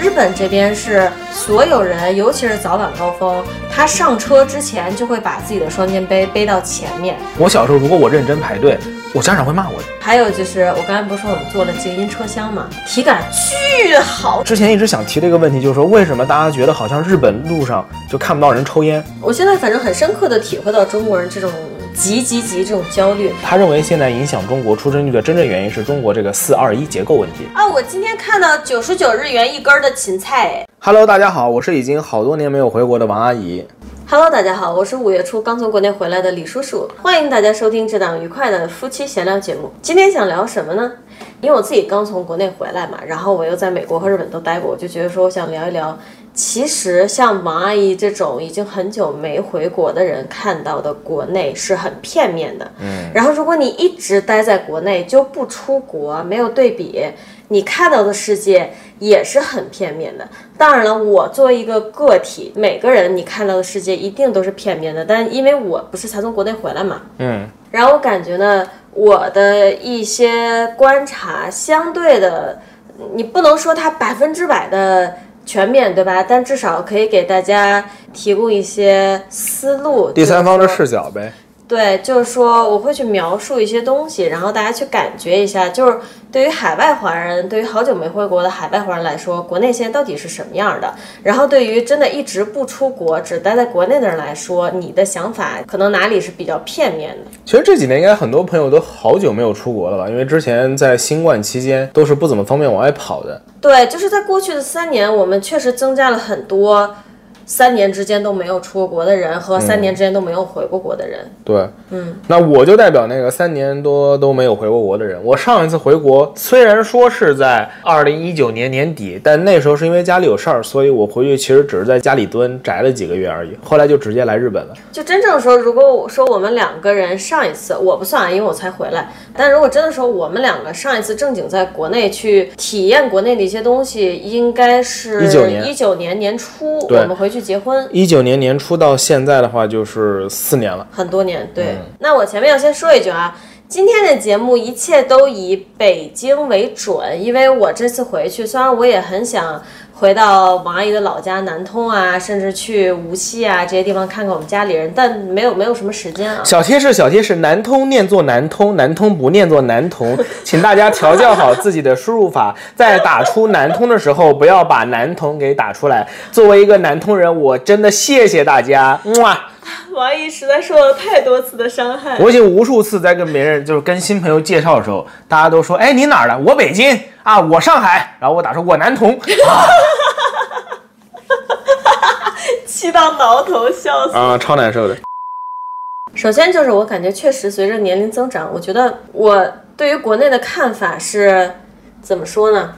日本这边是所有人，尤其是早晚高峰，他上车之前就会把自己的双肩背背到前面。我小时候如果我认真排队，我家长会骂我的。还有就是我刚才不是说我们坐了静音车厢嘛，体感巨好。之前一直想提的一个问题就是说，为什么大家觉得好像日本路上就看不到人抽烟？我现在反正很深刻的体会到中国人这种。急急急！这种焦虑，他认为现在影响中国出生率的真正原因是中国这个四二一结构问题啊！我今天看到九十九日元一根的芹菜。Hello，大家好，我是已经好多年没有回国的王阿姨。Hello，大家好，我是五月初刚从国内回来的李叔叔。欢迎大家收听这档愉快的夫妻闲聊节目。今天想聊什么呢？因为我自己刚从国内回来嘛，然后我又在美国和日本都待过，我就觉得说我想聊一聊。其实像王阿姨这种已经很久没回国的人，看到的国内是很片面的。嗯，然后如果你一直待在国内就不出国，没有对比，你看到的世界也是很片面的。当然了，我作为一个个体，每个人你看到的世界一定都是片面的。但因为我不是才从国内回来嘛，嗯，然后我感觉呢，我的一些观察相对的，你不能说它百分之百的。全面对吧？但至少可以给大家提供一些思路，第三方的视角呗。对，就是说我会去描述一些东西，然后大家去感觉一下，就是对于海外华人，对于好久没回国的海外华人来说，国内现在到底是什么样的？然后对于真的一直不出国，只待在国内的人来说，你的想法可能哪里是比较片面的？其实这几年应该很多朋友都好久没有出国了吧？因为之前在新冠期间都是不怎么方便往外跑的。对，就是在过去的三年，我们确实增加了很多。三年之间都没有出过国的人和三年之间都没有回过国的人，对，嗯，那我就代表那个三年多都没有回过国的人。我上一次回国虽然说是在二零一九年年底，但那时候是因为家里有事儿，所以我回去其实只是在家里蹲宅了几个月而已。后来就直接来日本了。就真正说，如果说我们两个人上一次我不算，因为我才回来。但如果真的说我们两个上一次正经在国内去体验国内的一些东西，应该是一九年一九年年初我们回去。去结婚，一九年年初到现在的话就是四年了，很多年。对，那我前面要先说一句啊，今天的节目一切都以北京为准，因为我这次回去，虽然我也很想。回到王阿姨的老家南通啊，甚至去无锡啊这些地方看看我们家里人，但没有没有什么时间啊。小贴士，小贴士，南通念作南通，南通不念作南童，请大家调教好自己的输入法，在打出南通的时候，不要把南童给打出来。作为一个南通人，我真的谢谢大家。哇。王姨实在受了太多次的伤害。我已经无数次在跟别人，就是跟新朋友介绍的时候，大家都说：“哎，你哪儿的？我北京啊，我上海。”然后我打说：“我南通。” 气到挠头，笑死啊，超难受的。首先就是我感觉确实随着年龄增长，我觉得我对于国内的看法是怎么说呢？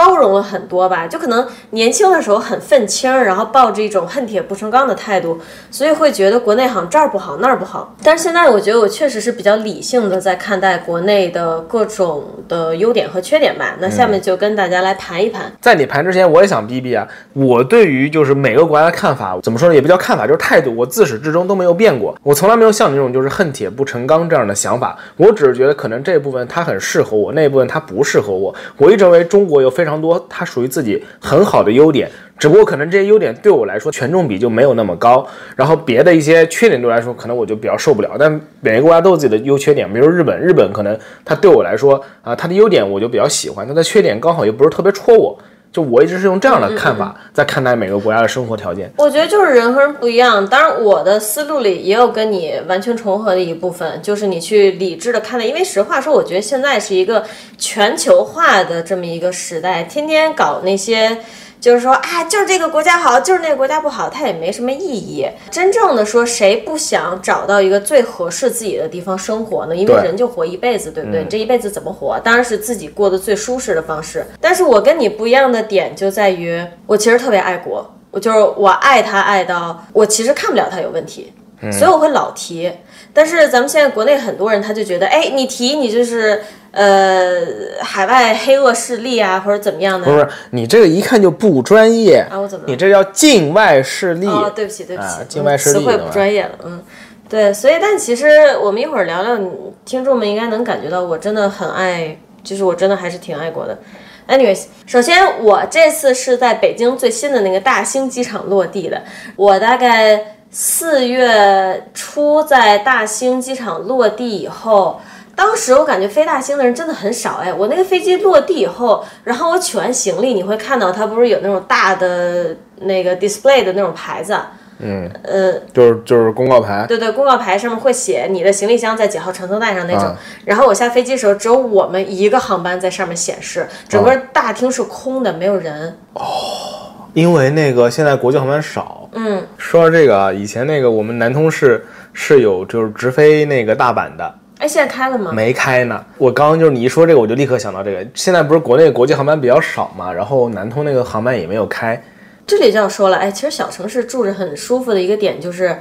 包容了很多吧，就可能年轻的时候很愤青，然后抱着一种恨铁不成钢的态度，所以会觉得国内好像这儿不好那儿不好。但是现在我觉得我确实是比较理性的在看待国内的各种的优点和缺点吧。那下面就跟大家来盘一盘。在你盘之前，我也想逼逼啊，我对于就是每个国家的看法，怎么说呢，也不叫看法，就是态度，我自始至终都没有变过。我从来没有像你这种就是恨铁不成钢这样的想法。我只是觉得可能这部分它很适合我，那部分它不适合我。我一直认为中国有非常。非常多，它属于自己很好的优点，只不过可能这些优点对我来说权重比就没有那么高，然后别的一些缺点对我来说，可能我就比较受不了。但每个国家都有自己的优缺点，比如日本，日本可能它对我来说啊，它的优点我就比较喜欢，它的缺点刚好又不是特别戳我。就我一直是用这样的看法在看待每个国家的生活条件。我觉得就是人和人不一样，当然我的思路里也有跟你完全重合的一部分，就是你去理智的看待。因为实话说，我觉得现在是一个全球化的这么一个时代，天天搞那些。就是说啊，就是这个国家好，就是那个国家不好，它也没什么意义。真正的说，谁不想找到一个最合适自己的地方生活呢？因为人就活一辈子，对不对？你这一辈子怎么活？当然是自己过得最舒适的方式。但是我跟你不一样的点就在于，我其实特别爱国，我就是我爱他爱到我其实看不了他有问题，所以我会老提。但是咱们现在国内很多人他就觉得，哎，你提你就是。呃，海外黑恶势力啊，或者怎么样的？不是，你这个一看就不专业啊！我怎么？你这叫境外势力哦，对不起，对不起，境外势力词汇不专业了，嗯，对，所以，但其实我们一会儿聊聊，听众们应该能感觉到，我真的很爱，就是我真的还是挺爱国的。Anyways，首先我这次是在北京最新的那个大兴机场落地的。我大概四月初在大兴机场落地以后，当时我感觉飞大兴的人真的很少哎。我那个飞机落地以后，然后我取完行李，你会看到它不是有那种大的那个 display 的那种牌子。嗯，呃，就是就是公告牌，对对，公告牌上面会写你的行李箱在几号传送带上那种。啊然后我下飞机的时候，只有我们一个航班在上面显示，整个大厅是空的，没有人。哦因为那个现在国际航班少。嗯，说到这个啊，以前那个我们南通市是有就是直飞那个大阪的，哎，现在开了吗？没开呢。我刚刚就是你一说这个，我就立刻想到这个。现在不是国内国际航班比较少嘛，然后南通那个航班也没有开。这里就要说了，哎，其实小城市住着很舒服的一个点就是，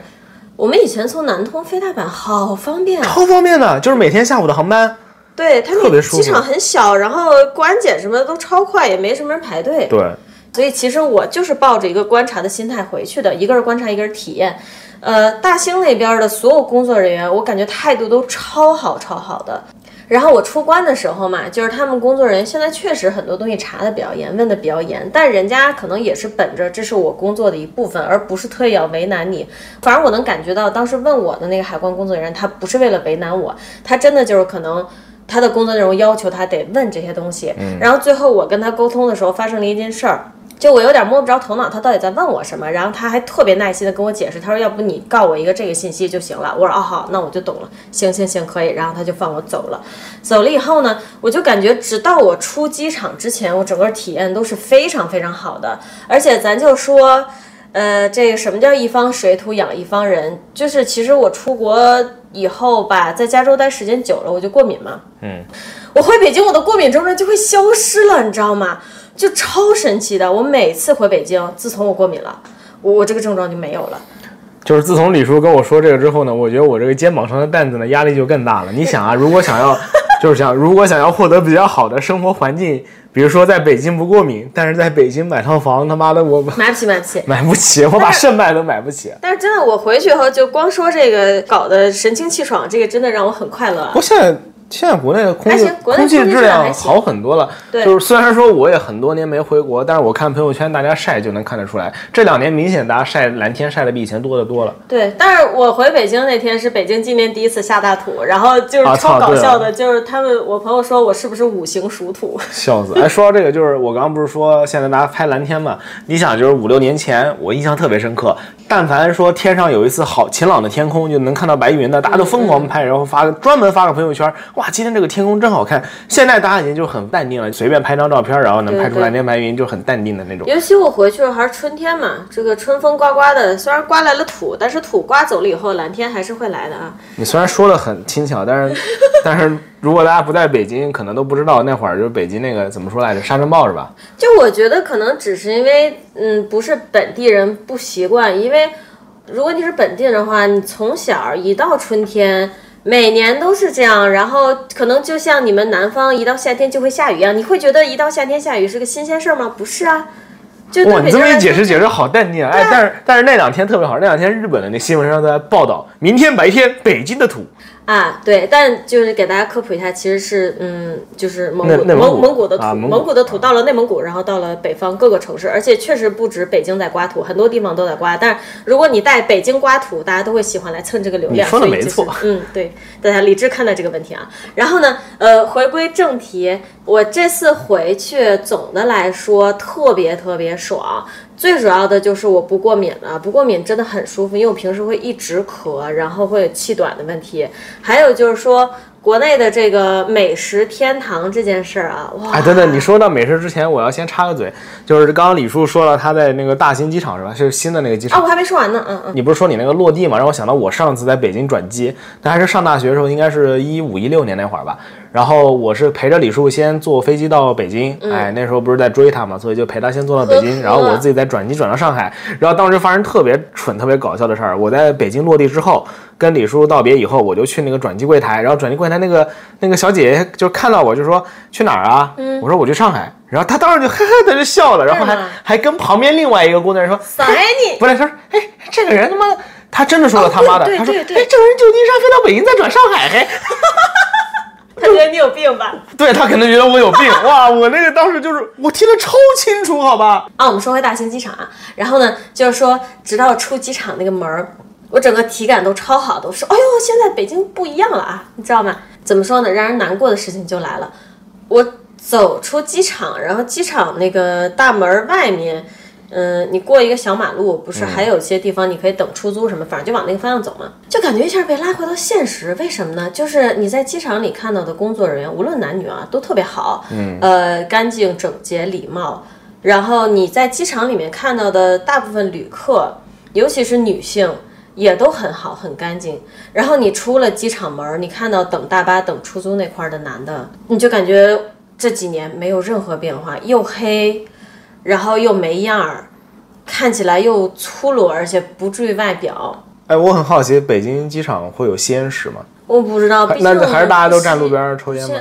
我们以前从南通飞大阪好方便啊。超方便的，就是每天下午的航班。对，它特别舒服那机场很小，然后过安检什么的都超快，也没什么人排队。对，所以其实我就是抱着一个观察的心态回去的，一个是观察，一个是体验。呃，大兴那边的所有工作人员，我感觉态度都超好超好的。然后我出关的时候嘛，就是他们工作人员现在确实很多东西查的比较严，问的比较严，但人家可能也是本着这是我工作的一部分，而不是特意要为难你。反正我能感觉到，当时问我的那个海关工作人员，他不是为了为难我，他真的就是可能。他的工作内容要求他得问这些东西，然后最后我跟他沟通的时候发生了一件事儿，就我有点摸不着头脑，他到底在问我什么。然后他还特别耐心的跟我解释，他说要不你告我一个这个信息就行了。我说哦好，那我就懂了，行行行，可以。然后他就放我走了。走了以后呢，我就感觉直到我出机场之前，我整个体验都是非常非常好的。而且咱就说。呃，这个什么叫一方水土养一方人？就是其实我出国以后吧，在加州待时间久了，我就过敏嘛。嗯，我回北京，我的过敏症状就会消失了，你知道吗？就超神奇的。我每次回北京，自从我过敏了，我我这个症状就没有了。就是自从李叔跟我说这个之后呢，我觉得我这个肩膀上的担子呢压力就更大了。你想啊，如果想要，就是想如果想要获得比较好的生活环境，比如说在北京不过敏，但是在北京买套房，他妈的我 买不起，买不起。买不起，我把肾卖都买不起。但是真的，我回去以后就光说这个，搞得神清气爽，这个真的让我很快乐啊不。过现在现在国内的空气空气质质量好很多了。对就是虽然说我也很多年没回国，但是我看朋友圈大家晒就能看得出来，这两年明显大家晒蓝天晒的比以前多得多了。对，但是我回北京那天是北京今年第一次下大土，然后就是啊超搞笑的，就是他们我朋友说我是不是五行属土？笑死！哎，说到这个，就是我刚刚不是说现在大家拍蓝天嘛？你想，就是五六年前，我印象特别深刻。但凡说天上有一次好晴朗的天空，就能看到白云的，大家都疯狂拍，然后发专门发个朋友圈，哇，今天这个天空真好看。现在大家已经就很淡定了，随便拍张照片，然后能拍出蓝天白云，就很淡定的那种。尤其我回去了还是春天嘛，这个春风刮刮的，虽然刮来了土，但是土刮走了以后，蓝天还是会来的啊。你虽然说的很轻巧，但是 但是如果大家不在北京，可能都不知道那会儿就是北京那个怎么说来着，沙尘暴是吧？就我觉得可能只是因为，嗯，不是本地人不习惯，因为如果你是本地人的话，你从小一到春天。每年都是这样，然后可能就像你们南方一到夏天就会下雨一样，你会觉得一到夏天下雨是个新鲜事儿吗？不是啊，就对哇，你这么一解释，解释好淡定啊！哎，但是但是那两天特别好，那两天日本的那新闻上都在报道，明天白天北京的土。啊，对，但就是给大家科普一下，其实是嗯，就是蒙蒙古蒙古的土，啊蒙古的土到了内蒙古，然后到了北方各个城市，而且确实不止北京在刮土，很多地方都在刮。但是如果你带北京刮土，大家都会喜欢来蹭这个流量。你说的没错嗯，对，大家理智看待这个问题啊。然后呢，呃，回归正题，我这次回去总的来说特别特别爽。最主要的就是我不过敏了，不过敏真的很舒服，因为我平时会一直咳，然后会有气短的问题。还有就是说，国内的这个美食天堂这件事儿啊，哇！哎，等等，你说到美食之前，我要先插个嘴，就是刚刚李叔说了他在那个大兴机场是吧？是新的那个机场啊，场。我还没说完呢，嗯嗯。你不是说你那个落地嘛，让我想到我上次在北京转机，但还是上大学的时候，应该是一五一六年那会儿吧。然后我是陪着李叔先坐飞机到北京，哎，那时候不是在追他嘛，所以就陪他先坐到北京，呵呵然后我自己再转机转到上海。然后当时发生特别蠢、特别搞笑的事儿，我在北京落地之后，跟李叔道别以后，我就去那个转机柜台，然后转机柜台那个那个小姐姐就看到我就说去哪儿啊？我说我去上海，然后她当时就嘿嘿的就笑了，然后还还跟旁边另外一个工作人员说，塞你！不是，他说，哎，这个人他妈的，他真的说了他妈的，他说，哎，这个人旧金山飞到北京再转上海，嘿，他觉得你有病吧？对他可能觉得我有病。哇，我那个当时就是我听得超清楚，好吧？啊，我们说回大兴机场啊，然后呢，就是说直到出机场那个门儿，我整个体感都超好的，我说，哎呦，现在北京不一样了啊，你知道吗？怎么说呢？让人难过的事情就来了，我走出机场，然后机场那个大门外面。嗯，你过一个小马路，不是还有些地方你可以等出租什么，反正就往那个方向走嘛，就感觉一下被拉回到现实。为什么呢？就是你在机场里看到的工作人员，无论男女啊，都特别好，嗯，呃，干净整洁、礼貌。然后你在机场里面看到的大部分旅客，尤其是女性，也都很好、很干净。然后你出了机场门，你看到等大巴、等出租那块的男的，你就感觉这几年没有任何变化，又黑。然后又没样儿，看起来又粗鲁，而且不注意外表。哎，我很好奇，北京机场会有吸烟室吗？我不知道，那还是大家都站路边抽烟吗？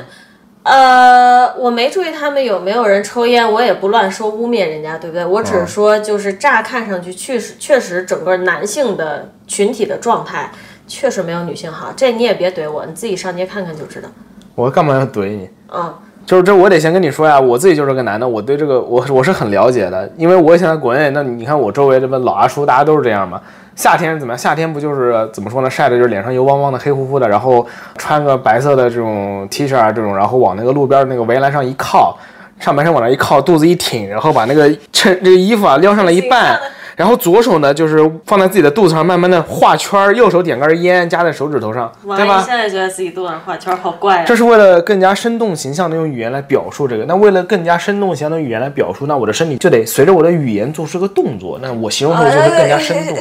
呃，我没注意他们有没有人抽烟，我也不乱说污蔑人家，对不对？我只是说，就是乍看上去，确实确实整个男性的群体的状态确实没有女性好。这你也别怼我，你自己上街看看就知道。我干嘛要怼你？嗯。就是这，我得先跟你说呀，我自己就是个男的，我对这个我我是很了解的，因为我现在国内，那你看我周围这帮老阿叔，大家都是这样嘛。夏天怎么样？夏天不就是怎么说呢？晒的就是脸上油汪汪的、黑乎乎的，然后穿个白色的这种 T 恤啊，这种，然后往那个路边那个围栏上一靠，上半身往那一靠，肚子一挺，然后把那个衬这个衣服啊撩上了一半。然后左手呢，就是放在自己的肚子上，慢慢的画圈右手点根烟，夹在手指头上，对吧？现在觉得自己肚子上画圈好怪啊！这是为了更加生动形象的用语言来表述这个。那为了更加生动形象的语言来表述，那我的身体就得随着我的语言做出个动作。那我形容的就会更加生动。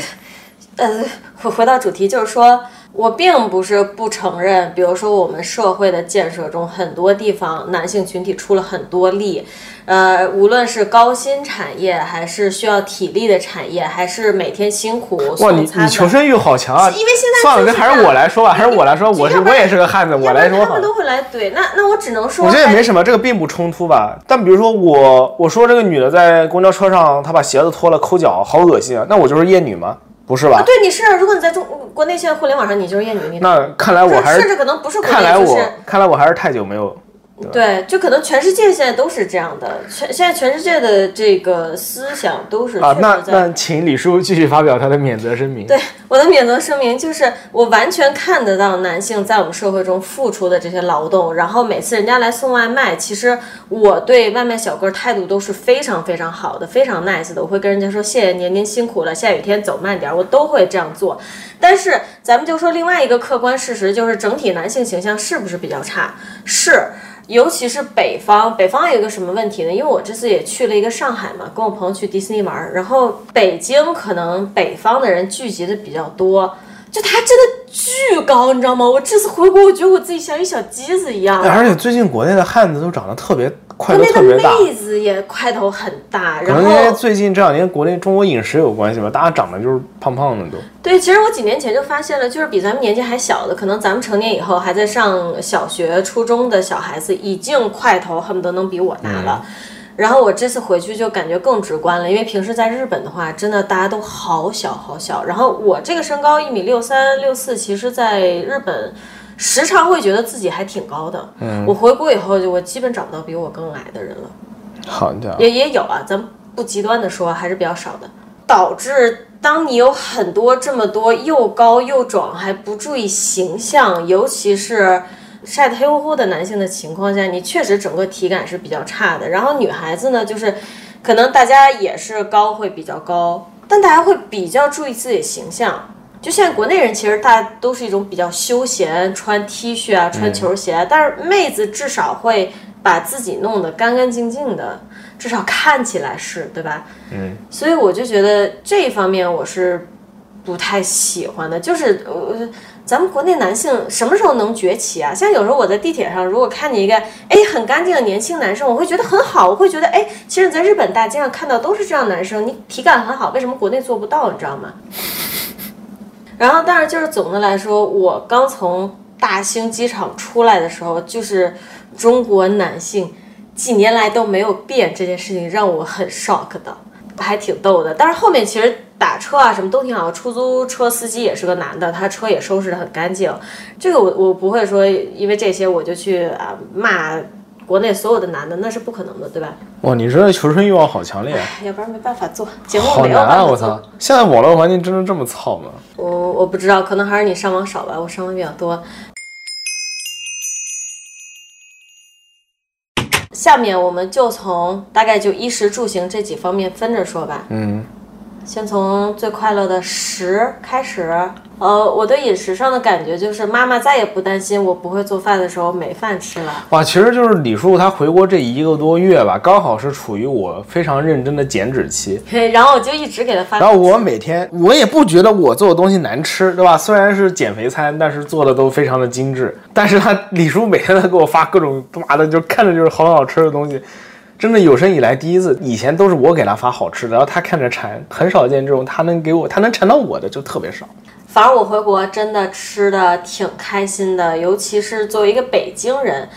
呃，回回到主题，就是说。我并不是不承认，比如说我们社会的建设中，很多地方男性群体出了很多力，呃，无论是高薪产业，还是需要体力的产业，还是每天辛苦哇，你你求生欲好强啊！因为现在算了，还是我来说吧，还是我来说，我是我也是个汉子，我来说他们都会来怼，那那我只能说，我觉得也没什么，这个并不冲突吧。但比如说我我说这个女的在公交车上，她把鞋子脱了抠脚，好恶心啊！那我就是厌女吗？不是吧？对，你是。如果你在中国内现在互联网上，你就是厌女。那看来我还是甚至可能不是。看来我看来我还是太久没有。对，就可能全世界现在都是这样的，全现在全世界的这个思想都是啊。那那请李叔继续发表他的免责声明。对，我的免责声明就是，我完全看得到男性在我们社会中付出的这些劳动，然后每次人家来送外卖，其实我对外卖小哥态度都是非常非常好的，非常 nice 的，我会跟人家说谢谢您，您辛苦了，下雨天走慢点，我都会这样做。但是咱们就说另外一个客观事实，就是整体男性形象是不是比较差？是。尤其是北方，北方有一个什么问题呢？因为我这次也去了一个上海嘛，跟我朋友去迪士尼玩，然后北京可能北方的人聚集的比较多，就他真的。巨高，你知道吗？我这次回国，我觉得我自己像一小鸡子一样。而且最近国内的汉子都长得特别块头特别大，妹子也块头很大。可能因为最近这两年国内中国饮食有关系吧，大家长得就是胖胖的都。对，其实我几年前就发现了，就是比咱们年纪还小的，可能咱们成年以后还在上小学、初中的小孩子，已经块头恨不得能比我大了。然后我这次回去就感觉更直观了，因为平时在日本的话，真的大家都好小好小。然后我这个身高一米六三六四，其实在日本时常会觉得自己还挺高的。嗯，我回国以后就我基本找不到比我更矮的人了。好的，也也有啊，咱不极端的说，还是比较少的。导致当你有很多这么多又高又壮还不注意形象，尤其是。晒得黑乎乎的男性的情况下，你确实整个体感是比较差的。然后女孩子呢，就是可能大家也是高会比较高，但大家会比较注意自己的形象。就现在国内人其实大家都是一种比较休闲，穿 T 恤啊，穿球鞋。但是妹子至少会把自己弄得干干净净的，至少看起来是对吧？嗯。所以我就觉得这一方面我是不太喜欢的，就是呃。咱们国内男性什么时候能崛起啊？像有时候我在地铁上，如果看见一个哎很干净的年轻男生，我会觉得很好，我会觉得哎，其实在日本大街上看到都是这样男生，你体感很好，为什么国内做不到？你知道吗？然后，但是就是总的来说，我刚从大兴机场出来的时候，就是中国男性几年来都没有变这件事情让我很 shock 的，还挺逗的。但是后面其实。打车啊什么都挺好，出租车司机也是个男的，他车也收拾得很干净。这个我我不会说因为这些我就去啊骂国内所有的男的，那是不可能的，对吧？哇，你这求生欲望好强烈，要不然没办法做节目，好没有难啊！我操，现在网络环境真的这么操吗？我我不知道，可能还是你上网少吧，我上网比较多。下面我们就从大概就衣食住行这几方面分着说吧。嗯，先从最快乐的食开始。呃，我对饮食上的感觉就是，妈妈再也不担心我不会做饭的时候没饭吃了。哇，其实就是李叔他回国这一个多月吧，刚好是处于我非常认真的减脂期。嘿，然后我就一直给他发。然后我每天我也不觉得我做的东西难吃，对吧？虽然是减肥餐，但是做的都非常的精致。但是他李叔每天都给我发各种他妈的，就看着就是好好吃的东西，真的有生以来第一次。以前都是我给他发好吃的，然后他看着馋，很少见这种他能给我他能馋到我的就特别少。反正我回国真的吃的挺开心的，尤其是作为一个北京人，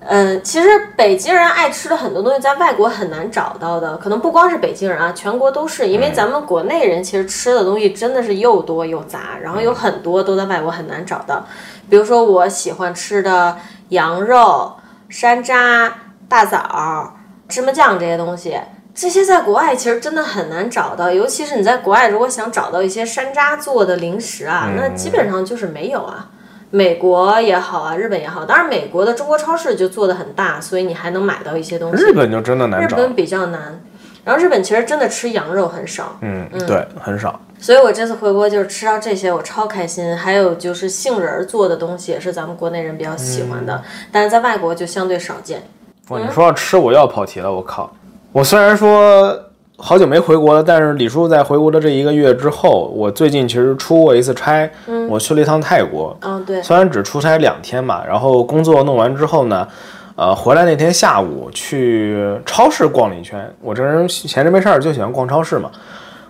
嗯，其实北京人爱吃的很多东西在外国很难找到的，可能不光是北京人啊，全国都是，因为咱们国内人其实吃的东西真的是又多又杂，然后有很多都在外国很难找到，比如说我喜欢吃的羊肉、山楂、大枣、芝麻酱这些东西。这些在国外其实真的很难找到，尤其是你在国外如果想找到一些山楂做的零食啊，那基本上就是没有啊。美国也好啊，日本也好，当然美国的中国超市就做的很大，所以你还能买到一些东西。日本就真的难找。日本比较难，然后日本其实真的吃羊肉很少，嗯，嗯对，很少。所以我这次回国就是吃到这些，我超开心。还有就是杏仁儿做的东西也是咱们国内人比较喜欢的，但是在外国就相对少见。哇，你说要吃我又要跑题了，我靠！我虽然说好久没回国了，但是李叔在回国的这一个月之后，我最近其实出过一次差，我去了一趟泰国。嗯，对。虽然只出差两天嘛，然后工作弄完之后呢，呃，回来那天下午去超市逛了一圈。我这人闲着没事儿就喜欢逛超市嘛。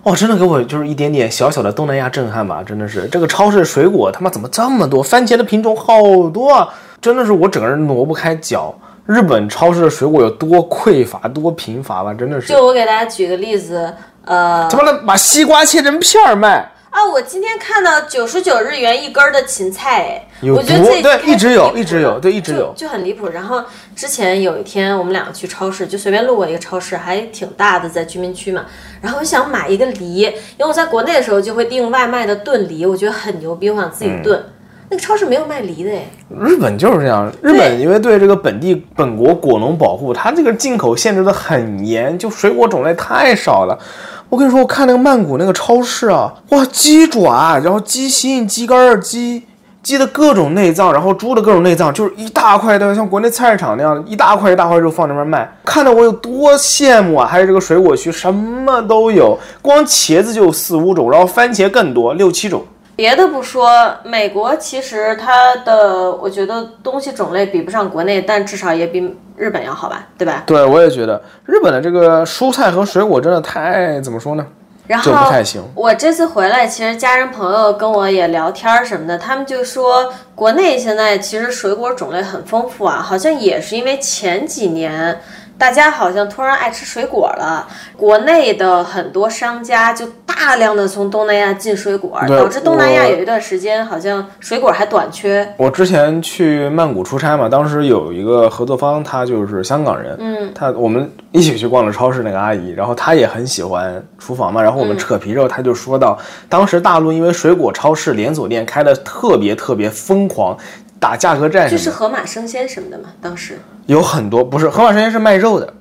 哇，真的给我就是一点点小小的东南亚震撼吧！真的是这个超市水果他妈怎么这么多？番茄的品种好多啊！真的是我整个人挪不开脚。日本超市的水果有多匮乏、多贫乏吧？真的是。就我给大家举个例子，呃，他妈的把西瓜切成片儿卖啊！我今天看到九十九日元一根儿的芹菜，哎，我觉得这对一直有，一直有，对一直有，就很离谱。然后之前有一天我们两个去超市，就随便路过一个超市，还挺大的，在居民区嘛。然后我想买一个梨，因为我在国内的时候就会订外卖的炖梨，我觉得很牛逼，我想自己炖。那个超市没有卖梨的哎，日本就是这样。日本因为对这个本地本国果农保护，它这个进口限制的很严，就水果种类太少了。我跟你说，我看那个曼谷那个超市啊，哇，鸡爪，然后鸡心、鸡肝、鸡鸡的各种内脏，然后猪的各种内脏，就是一大块的，像国内菜市场那样一大块一大块肉放那边卖，看得我有多羡慕啊！还有这个水果区，什么都有，光茄子就有四五种，然后番茄更多，六七种。别的不说，美国其实它的，我觉得东西种类比不上国内，但至少也比日本要好吧，对吧？对，我也觉得日本的这个蔬菜和水果真的太怎么说呢？然后就不太行。我这次回来，其实家人朋友跟我也聊天什么的，他们就说国内现在其实水果种类很丰富啊，好像也是因为前几年。大家好像突然爱吃水果了，国内的很多商家就大量的从东南亚进水果，导致东南亚有一段时间好像水果还短缺。我之前去曼谷出差嘛，当时有一个合作方，他就是香港人，嗯，他我们一起去逛了超市，那个阿姨，然后她也很喜欢厨房嘛，然后我们扯皮之后，她就说到，当时大陆因为水果超市连锁店开的特别特别疯狂。打价格战，就是盒马生鲜什么的嘛。当时有很多不是盒马生鲜是卖肉的，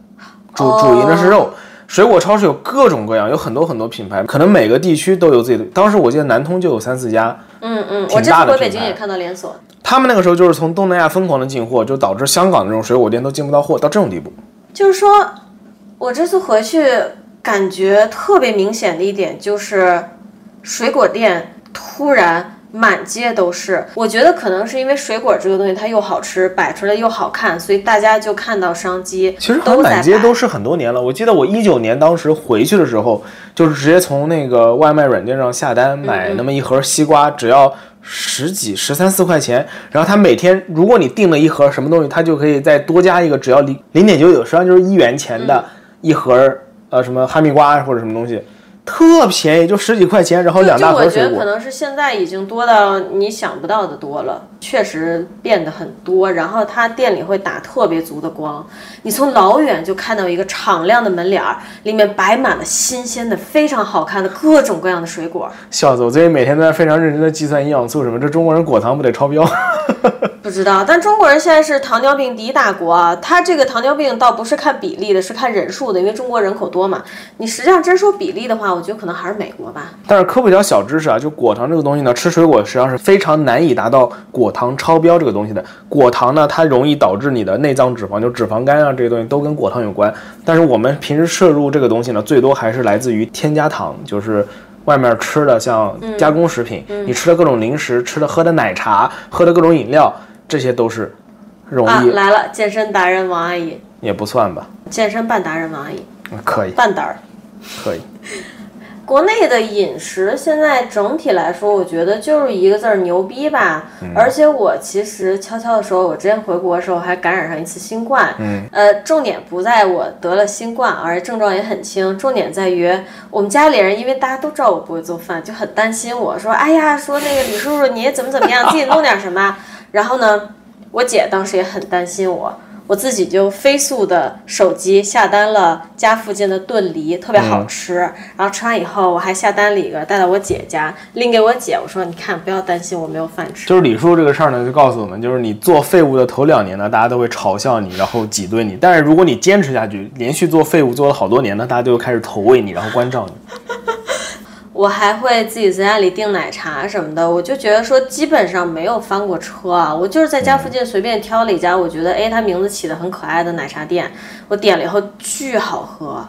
主主营的是肉。水果超市有各种各样，有很多很多品牌，可能每个地区都有自己的。当时我记得南通就有三四家，嗯嗯，挺大的回北京也看到连锁。他们那个时候就是从东南亚疯狂的进货，就导致香港的这种水果店都进不到货，到这种地步。就是说我这次回去感觉特别明显的一点就是，水果店突然。满街都是，我觉得可能是因为水果这个东西它又好吃，摆出来又好看，所以大家就看到商机。其实都满街都是很多年了。我记得我一九年当时回去的时候，就是直接从那个外卖软件上下单买那么一盒西瓜，只要十几十三四块钱。然后他每天如果你订了一盒什么东西，他就可以再多加一个，只要零零点九九，实际上就是一元钱的一盒呃什么哈密瓜或者什么东西。特便宜，就十几块钱，然后两大盒水果。觉得可能是现在已经多到你想不到的多了，确实变得很多。然后它店里会打特别足的光，你从老远就看到一个敞亮的门脸儿，里面摆满了新鲜的、非常好看的各种各样的水果。笑死我！最近每天都在非常认真的计算营养素什么，这中国人果糖不得超标？不知道，但中国人现在是糖尿病第一大国啊。它这个糖尿病倒不是看比例的，是看人数的，因为中国人口多嘛。你实际上真说比例的话，我觉得可能还是美国吧。但是科普一条小知识啊，就果糖这个东西呢，吃水果实际上是非常难以达到果糖超标这个东西的。果糖呢，它容易导致你的内脏脂肪，就脂肪肝啊这些东西都跟果糖有关。但是我们平时摄入这个东西呢，最多还是来自于添加糖，就是外面吃的像加工食品，你吃的各种零食，吃的喝的奶茶，喝的各种饮料，这些都是容啊，易、来了，健身达人王阿姨，也不算吧，健身半达人王阿姨，可以。半达儿。可以。国内的饮食现在整体来说，我觉得就是一个字儿牛逼吧。而且我其实悄悄的说，我之前回国的时候还感染上一次新冠。嗯，呃，重点不在我得了新冠，而且症状也很轻。重点在于我们家里人，因为大家都知道我不会做饭，就很担心我说，哎呀，说那个李叔叔你怎么怎么样，自己弄点什么。然后呢，我姐当时也很担心我。我自己就飞速的手机下单了家附近的炖梨，特别好吃。然后吃完以后，我还下单了一个带到我姐家，拎给我姐，我说：“你看，不要担心，我没有饭吃。”就是李叔这个事儿呢，就告诉我们，就是你做废物的头两年呢，大家都会嘲笑你，然后挤兑你。但是如果你坚持下去，连续做废物做了好多年呢，大家就开始投喂你，然后关照你。我还会自己在家里订奶茶什么的，我就觉得说基本上没有翻过车啊。我就是在家附近随便挑了一家，我觉得哎，它名字起的很可爱的奶茶店，我点了以后巨好喝，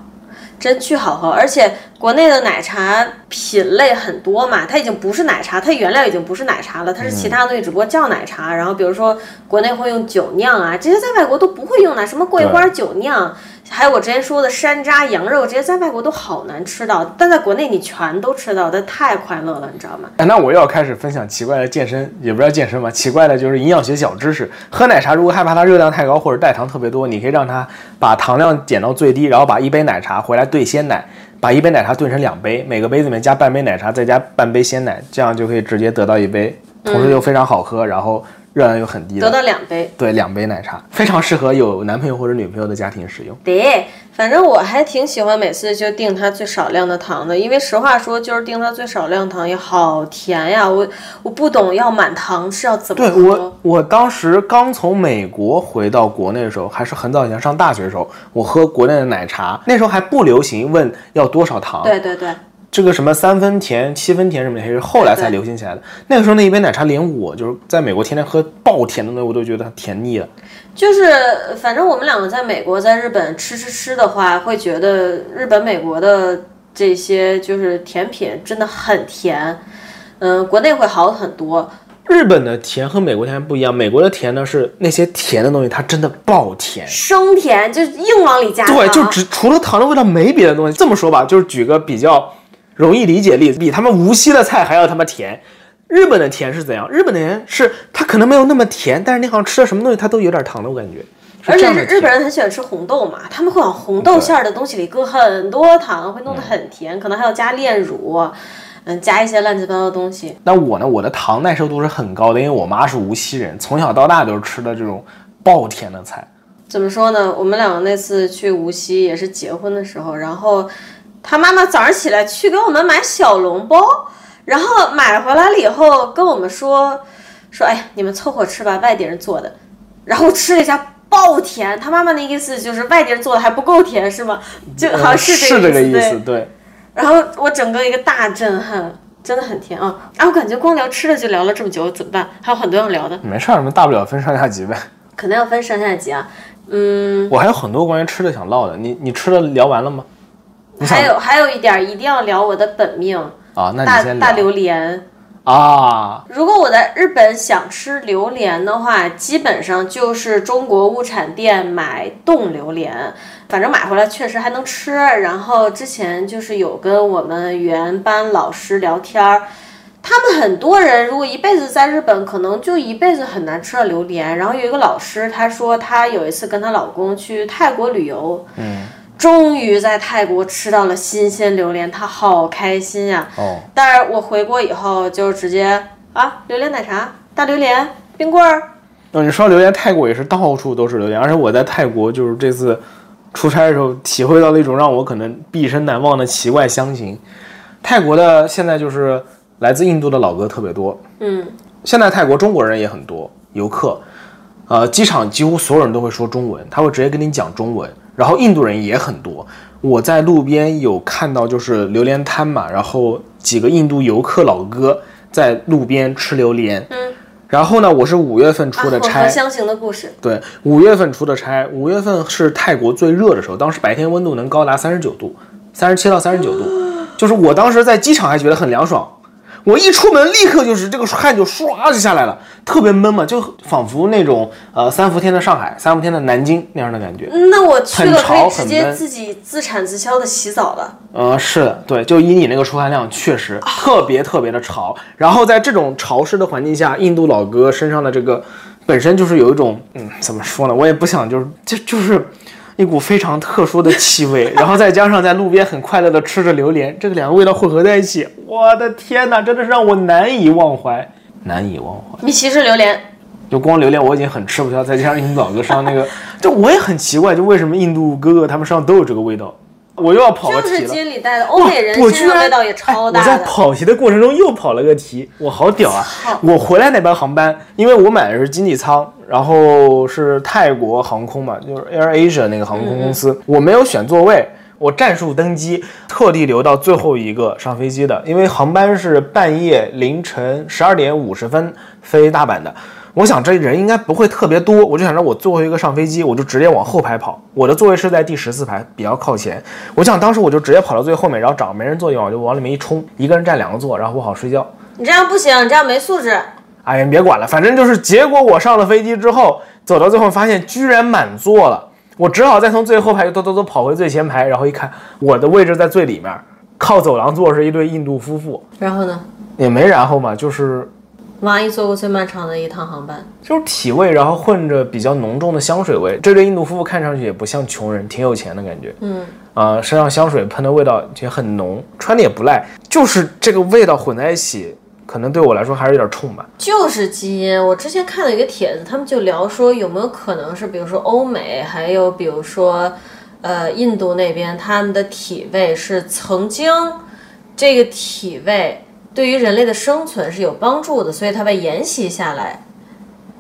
真巨好喝。而且国内的奶茶品类很多嘛，它已经不是奶茶，它原料已经不是奶茶了，它是其他东西，只不过叫奶茶。然后比如说国内会用酒酿啊，这些在外国都不会用的，什么桂花酒酿。还有我之前说的山楂羊肉，这些在外国都好难吃到，但在国内你全都吃到，但太快乐了，你知道吗？哎，那我又要开始分享奇怪的健身，也不知道健身吧，奇怪的就是营养学小知识。喝奶茶如果害怕它热量太高或者代糖特别多，你可以让它把糖量减到最低，然后把一杯奶茶回来兑鲜奶，把一杯奶茶炖成两杯，每个杯子里面加半杯奶茶，再加半杯鲜奶，这样就可以直接得到一杯，同时又非常好喝，然后热量又很低的。得到两杯。对，两杯奶茶非常适合有男朋友或者女朋友的家庭使用。对，反正我还挺喜欢每次就定它最少量的糖的，因为实话说，就是定它最少量糖也好甜呀。我我不懂要满糖是要怎么对。我，我当时刚从美国回到国内的时候，还是很早以前上大学的时候，我喝国内的奶茶，那时候还不流行问要多少糖，对对对，这个什么三分甜、七分甜什么的，也是后来才流行起来的。那个时候那一杯奶茶，连我就是在美国天天喝爆甜的那，我都觉得它甜腻了。就是反正我们两个在美国、在日本吃吃吃的话，会觉得日本、美国的这些就是甜品真的很甜，嗯，国内会好很多。日本的甜和美国甜不一样，美国的甜呢是那些甜的东西，它真的爆甜。生甜就硬往里加，对，就只除了糖的味道没别的东西。这么说吧，就是举个比较容易理解例子，比他们无锡的菜还要他妈甜。日本的甜是怎样？日本的甜是它可能没有那么甜，但是你好像吃了什么东西它都有点糖的，我感觉。而且这样的甜日日本人很喜欢吃红豆嘛，他们会往红豆馅儿的东西里搁很多糖，会弄得很甜，可能还要加炼乳，嗯，加一些乱七八糟的东西。那我呢？我的糖耐受度是很高的，因为我妈是无锡人，从小到大都是吃的这种爆甜的菜。怎么说呢？我们两个那次去无锡也是结婚的时候，然后他妈妈早上起来去给我们买小笼包，然后买回来了以后跟我们说说，哎，你们凑合吃吧，外地人做的。然后吃了一下爆甜，他妈妈的意思就是外地人做的还不够甜是吗？就好像是是这个意思，对。对。然后我整个一个大震撼，真的很甜啊！啊，我感觉光聊吃的就聊了这么久，怎么办？还有很多要聊的，没事儿，我们大不了分上下集呗。可能要分上下集啊。嗯，我还有很多关于吃的想唠的，你你吃的聊完了吗？还有还有一点儿一定要聊我的本命啊，大大榴莲。啊，如果我在日本想吃榴莲的话，基本上就是中国物产店买冻榴莲，反正买回来确实还能吃。然后之前就是有跟我们原班老师聊天儿，他们很多人如果一辈子在日本，可能就一辈子很难吃到榴莲。然后有一个老师，她说她有一次跟她老公去泰国旅游，嗯，终于在泰国吃到了新鲜榴莲，他好开心呀、哦，但是我回国以后就直接啊，榴莲奶茶、大榴莲、冰棍儿，哦，你说到榴莲，泰国也是到处都是榴莲，而且我在泰国就是这次出差的时候，体会到了一种让我可能毕生难忘的奇怪乡情。泰国的现在就是来自印度的老哥特别多，嗯，现在泰国中国人也很多，游客，呃，机场几乎所有人都会说中文，他会直接跟你讲中文。然后印度人也很多，我在路边有看到就是榴莲摊嘛，然后几个印度游客老哥在路边吃榴莲。嗯。然后呢，我是五月份啊，出的差，的故事，对，五月份出的差，五月份是泰国最热的时候，当时白天温度能高达三十九度，三十七到三十九度，就是我当时在机场还觉得很凉爽，我一出门立刻就是这个汗就唰就下来了，特别闷嘛，就仿佛那种呃三伏天的上海、三伏天的南京那样的感觉。嗯那我去了可以直接自己自产自销的洗澡了。呃，是的，对，就以你那个出汗量，确实特别特别的潮。然后在这种潮湿的环境下，印度老哥身上的这个本身就是有一种，嗯，怎么说呢？我也不想就是就就是一股非常特殊的气味，然后再加上在路边很快乐的吃着榴莲，这个两个味道混合在一起，我的天哪，真的是让我难以忘怀，难以忘怀。米奇是榴莲，就光榴莲我已经很吃不消，再加上印度老哥身上那个，就我也很奇怪，就为什么印度哥哥他们身上都有这个味道。我又要跑个就是题了。接里带的，欧美人味道也超哎我在。跑题的过程中又跑了个题，我好屌啊！我回来那班航班，因为我买的是经济舱，然后是泰国航空嘛，就是 Air Asia 那个航空公司，我没有选座位。我战术登机，特地留到最后一个上飞机的，因为航班是半夜凌晨十二点五十分飞大阪的。我想这人应该不会特别多，我就想着我最后一个上飞机，我就直接往后排跑。我的座位是在第十四排，比较靠前。我想当时我就直接跑到最后面，然后找没人坐的地方，我就往里面一冲，一个人占两个座，然后我好睡觉。你这样不行，你这样没素质。哎呀，你别管了，反正就是结果我上了飞机之后，走到最后发现居然满座了，我只好再从最后排又兜兜兜跑回最前排，然后一看我的位置在最里面，靠走廊坐是一对印度夫妇，然后呢？也没然后嘛，就是王阿姨坐过最漫长的一趟航班，就是体味，然后混着比较浓重的香水味。这对印度夫妇看上去也不像穷人，挺有钱的感觉。嗯，啊、身上香水喷的味道也很浓，穿的也不赖，就是这个味道混在一起，可能对我来说还是有点冲吧。就是基因。我之前看了一个帖子，他们就聊说有没有可能是，比如说欧美，还有比如说，呃，印度那边他们的体味是曾经这个体味对于人类的生存是有帮助的，所以它被沿袭下来。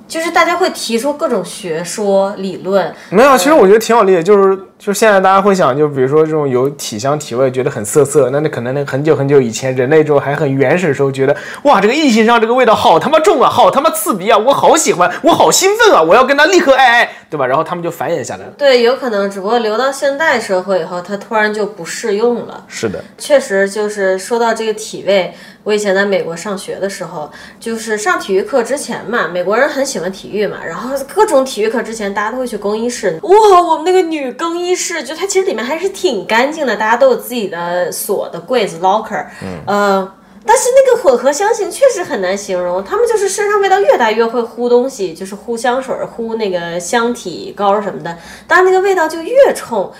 就是大家会提出各种学说理论，没有，其实我觉得挺好理解，就是就是现在大家会想，就比如说这种有体香体味，觉得很涩涩，那那可能那很久很久以前人类之后还很原始的时候，觉得哇，这个异性上这个味道好他妈重啊，好他妈刺鼻啊，我好喜欢，我好兴奋啊，我要跟他立刻爱爱，对吧？然后他们就繁衍下来了。对，有可能，只不过留到现代社会以后，它突然就不适用了。是的，确实，就是说到这个体味，我以前在美国上学的时候，就是上体育课之前嘛，美国人很喜欢体育嘛，然后各种体育课之前，大家都会去更衣室。哇，我们那个女更衣室，就它其实里面还是挺干净的，大家都有自己的锁的柜子 locker，嗯，呃。但是那个混合香型确实很难形容，他们就是身上味道越大越会呼东西，就是呼香水、呼那个香体膏什么的，当然那个味道就越冲。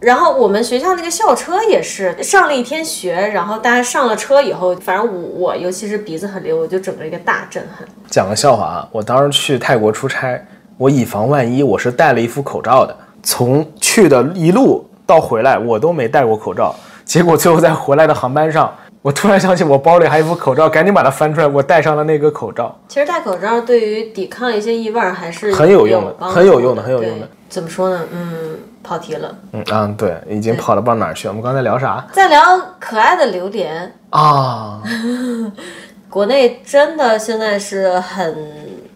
然后我们学校那个校车也是上了一天学，然后大家上了车以后，反正我我尤其是鼻子很溜，我就整个一个大震撼。讲个笑话啊，我当时去泰国出差，我以防万一，我是戴了一副口罩的，从去的一路到回来，我都没戴过口罩，结果最后在回来的航班上。我突然想起我包里还有一副口罩，赶紧把它翻出来，我戴上了那个口罩。其实戴口罩对于抵抗一些异味还是很有用的很有用的很有用的怎么说呢？嗯，跑题了。嗯啊，对，已经跑了不知道哪儿去了。我们刚才聊啥在聊可爱的榴莲，啊？国内真的现在是很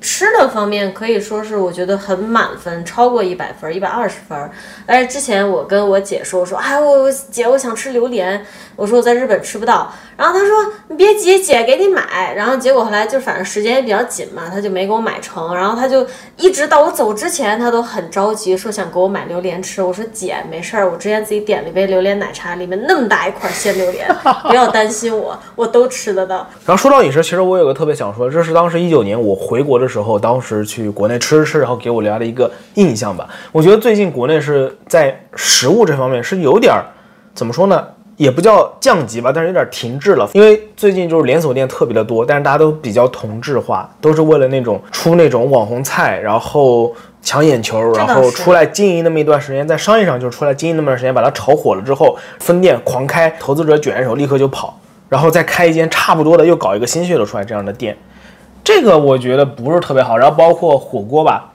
吃的方面可以说是我觉得很满分，超过一百分，一百二十分。但是之前我跟我姐说，我说哎我我姐我想吃榴莲，我说我在日本吃不到，然后他说你别急，姐给你买。然后结果后来就反正时间也比较紧嘛，他就没给我买成。然后他就一直到我走之前，他都很着急，说想给我买榴莲吃。我说姐没事儿，我之前自己点了一杯榴莲奶茶，里面那么大一块鲜榴莲，不要担心我，我都吃得到。然后说到饮食，其实我有个特别想说，这是当时一九年我回国的的时候，当时去国内吃吃，然后给我留下的一个印象吧。我觉得最近国内是在食物这方面是有点儿怎么说呢？也不叫降级吧，但是有点停滞了。因为最近就是连锁店特别的多，但是大家都比较同质化，都是为了那种出那种网红菜，然后抢眼球，然后出来经营那么一段时间，在商业上就出来经营那么段时间，把它炒火了之后，分店狂开，投资者卷着手立刻就跑，然后再开一间差不多的，又搞一个新噱头出来这样的店，这个我觉得不是特别好。然后包括火锅吧。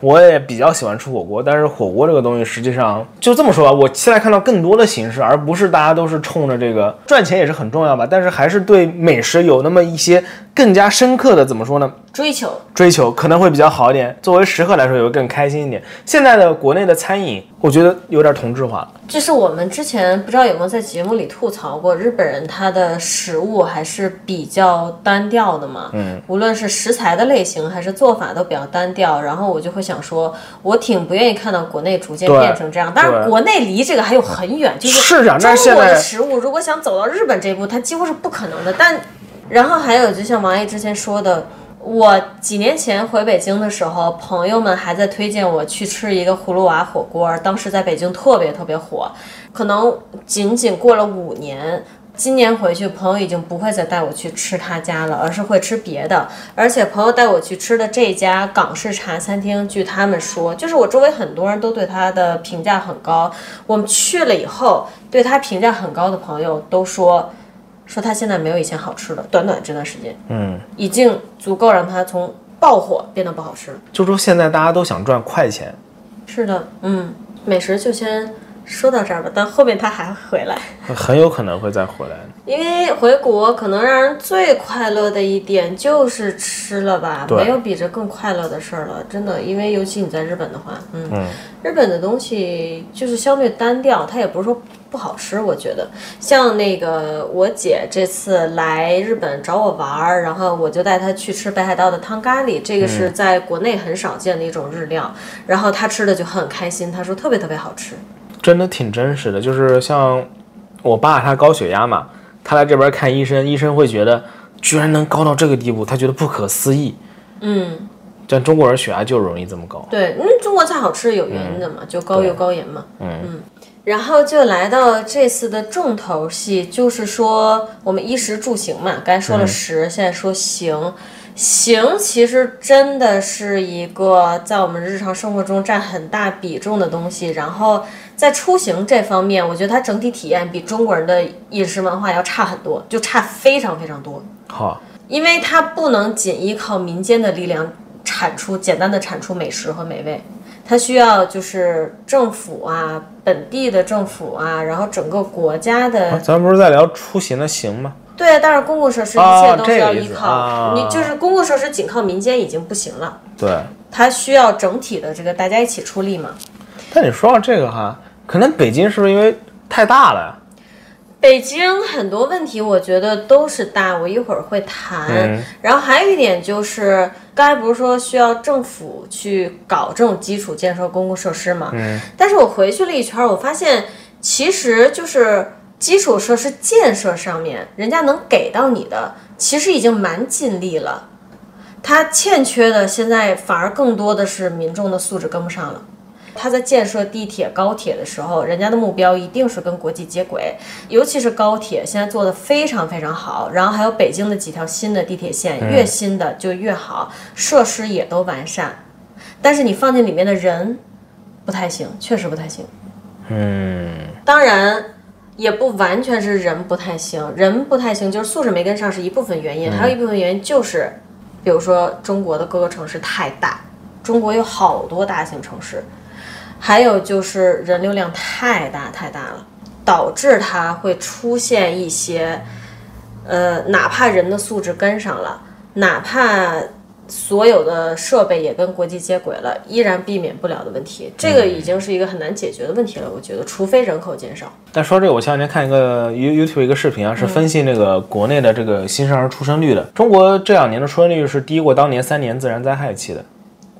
我也比较喜欢吃火锅，但是火锅这个东西实际上就这么说吧，我期待看到更多的形式，而不是大家都是冲着这个赚钱也是很重要吧，但是还是对美食有那么一些更加深刻的怎么说呢？追求追求可能会比较好一点，作为食客来说也会更开心一点。现在的国内的餐饮，我觉得有点同质化了。这是我们之前不知道有没有在节目里吐槽过，日本人他的食物还是比较单调的嘛。嗯，无论是食材的类型还是做法都比较单调。然后我就会想说，我挺不愿意看到国内逐渐变成这样。但是国内离这个还有很远，就是中国的食物如果想走到日本这一步，它几乎是不可能的。但然后还有，就像王爷之前说的。我几年前回北京的时候，朋友们还在推荐我去吃一个葫芦娃火锅，当时在北京特别特别火。可能仅仅过了五年，今年回去，朋友已经不会再带我去吃他家了，而是会吃别的。而且朋友带我去吃的这家港式茶餐厅，据他们说，就是我周围很多人都对他的评价很高。我们去了以后，对他评价很高的朋友都说。说他现在没有以前好吃了，短短这段时间，嗯，已经足够让他从爆火变得不好吃了。就说现在大家都想赚快钱，是的，嗯，美食就先说到这儿吧，但后面他还会回来，很有可能会再回来。因为回国可能让人最快乐的一点就是吃了吧，没有比这更快乐的事儿了，真的。因为尤其你在日本的话，嗯，日本的东西就是相对单调，它也不是说不好吃。我觉得像那个我姐这次来日本找我玩儿，然后我就带她去吃北海道的汤咖喱，这个是在国内很少见的一种日料，然后她吃的就很开心，她说特别特别好吃，真的挺真实的。就是像我爸他高血压嘛。他来这边看医生，医生会觉得居然能高到这个地步，他觉得不可思议。嗯，但中国人血压就容易这么高。对，因嗯，中国菜好吃有原因的嘛，就高油高盐嘛。嗯嗯，然后就来到这次的重头戏，就是说我们衣食住行嘛，刚才说了食，现在说行。行其实真的是一个在我们日常生活中占很大比重的东西，然后。在出行这方面，我觉得它整体体验比中国人的饮食文化要差很多，就差非常非常多。好，因为它不能仅依靠民间的力量产出简单的产出美食和美味，它需要就是政府啊、本地的政府啊，然后整个国家的。咱不是在聊出行的行吗？对，但是公共设施一切都是要依靠你，就是公共设施仅靠民间已经不行了。对，它需要整体的这个大家一起出力嘛。但你说到这个哈。可能北京是不是因为太大了呀？北京很多问题，我觉得都是大，我一会儿会谈。然后还有一点就是，刚才不是说需要政府去搞这种基础建设、公共设施嘛？嗯。但是我回去了一圈，我发现其实就是基础设施建设上面，人家能给到你的，其实已经蛮尽力了。他欠缺的，现在反而更多的是民众的素质跟不上了。他在建设地铁、高铁的时候，人家的目标一定是跟国际接轨，尤其是高铁现在做的非常非常好，然后还有北京的几条新的地铁线，越新的就越好，设施也都完善，但是你放进里面的人不太行，确实不太行。嗯，当然也不完全是人不太行，人不太行就是素质没跟上是一部分原因，还有一部分原因就是，比如说中国的各个城市太大，中国有好多大型城市。还有就是人流量太大太大了，导致它会出现一些，呃，哪怕人的素质跟上了，哪怕所有的设备也跟国际接轨了，依然避免不了的问题。这个已经是一个很难解决的问题了。我觉得，除非人口减少。但说这个，我前两天看一个 You YouTube 一个视频啊，是分析那个国内的这个新生儿出生率的。中国这两年的出生率是低过当年三年自然灾害期的。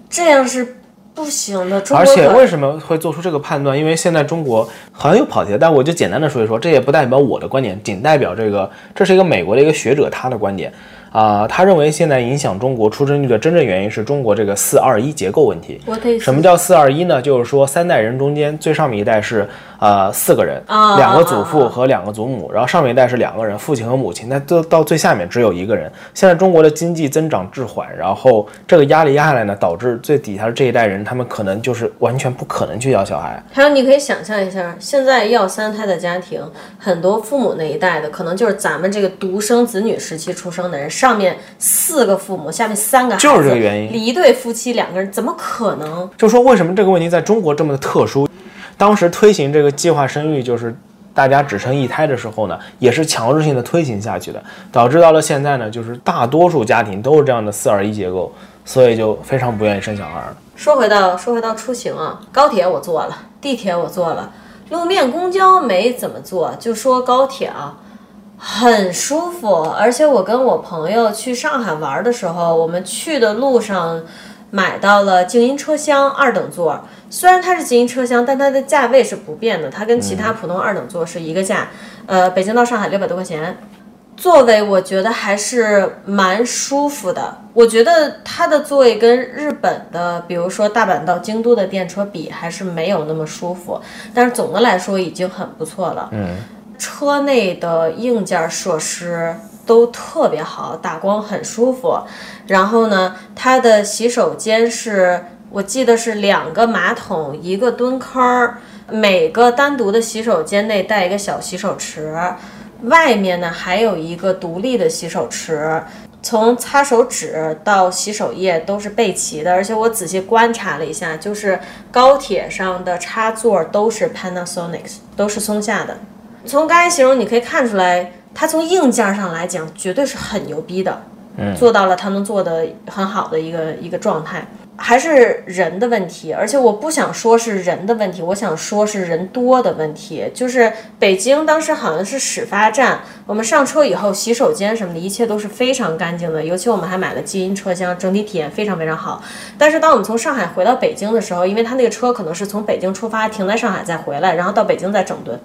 这样是。不行的，而且为什么会做出这个判断？因为现在中国好像有跑题，但我就简单的说一说，这也不代表我的观点，仅代表这个，这是一个美国的一个学者他的观点啊、他认为现在影响中国出生率的真正原因是中国这个四二一结构问题。我什么叫四二一呢？就是说三代人中间最上面一代是呃四个人，啊两个祖父和两个祖母，然后上面一代是两个人，父亲和母亲，那到到最下面只有一个人。现在中国的经济增长滞缓，然后这个压力压下来呢，导致最底下的这一代人，他们可能就是完全不可能去要小孩。还有，你可以想象一下，现在要三胎的家庭，很多父母那一代的，可能就是咱们这个独生子女时期出生的人，上面四个父母，下面三个孩子，就是这个原因一对夫妻两个人，怎么可能？就说为什么这个问题在中国这么的特殊？当时推行这个计划生育，就是大家只生一胎的时候呢，也是强制性的推行下去的，导致到了现在呢，就是大多数家庭都是这样的四二一结构，所以就非常不愿意生小孩了。说回到说回到出行啊，高铁我坐了，地铁我坐了，路面公交没怎么坐，就说高铁啊。很舒服，而且我跟我朋友去上海玩的时候，我们去的路上买到了静音车厢二等座。虽然它是静音车厢，但它的价位是不变的，它跟其他普通二等座是一个价。呃，北京到上海六百多块钱，座位我觉得还是蛮舒服的。我觉得它的座位跟日本的，比如说大阪到京都的电车比，还是没有那么舒服。但是总的来说已经很不错了。嗯，车内的硬件设施都特别好，打光很舒服。然后呢，它的洗手间是我记得是两个马桶，一个蹲坑儿，每个单独的洗手间内带一个小洗手池，外面呢还有一个独立的洗手池。从擦手纸到洗手液都是备齐的，而且我仔细观察了一下，就是高铁上的插座都是 Panasonic，都是松下的。从刚才形容，你可以看出来，它从硬件上来讲，绝对是很牛逼的，嗯，做到了它能做的很好的一个一个状态。还是人的问题，而且我不想说是人的问题，我想说是人多的问题。就是北京当时好像是始发站，我们上车以后，洗手间什么的，一切都是非常干净的。尤其我们还买了静音车厢，整体体验非常非常好。但是当我们从上海回到北京的时候，因为他那个车可能是从北京出发，停在上海再回来，然后到北京再整顿。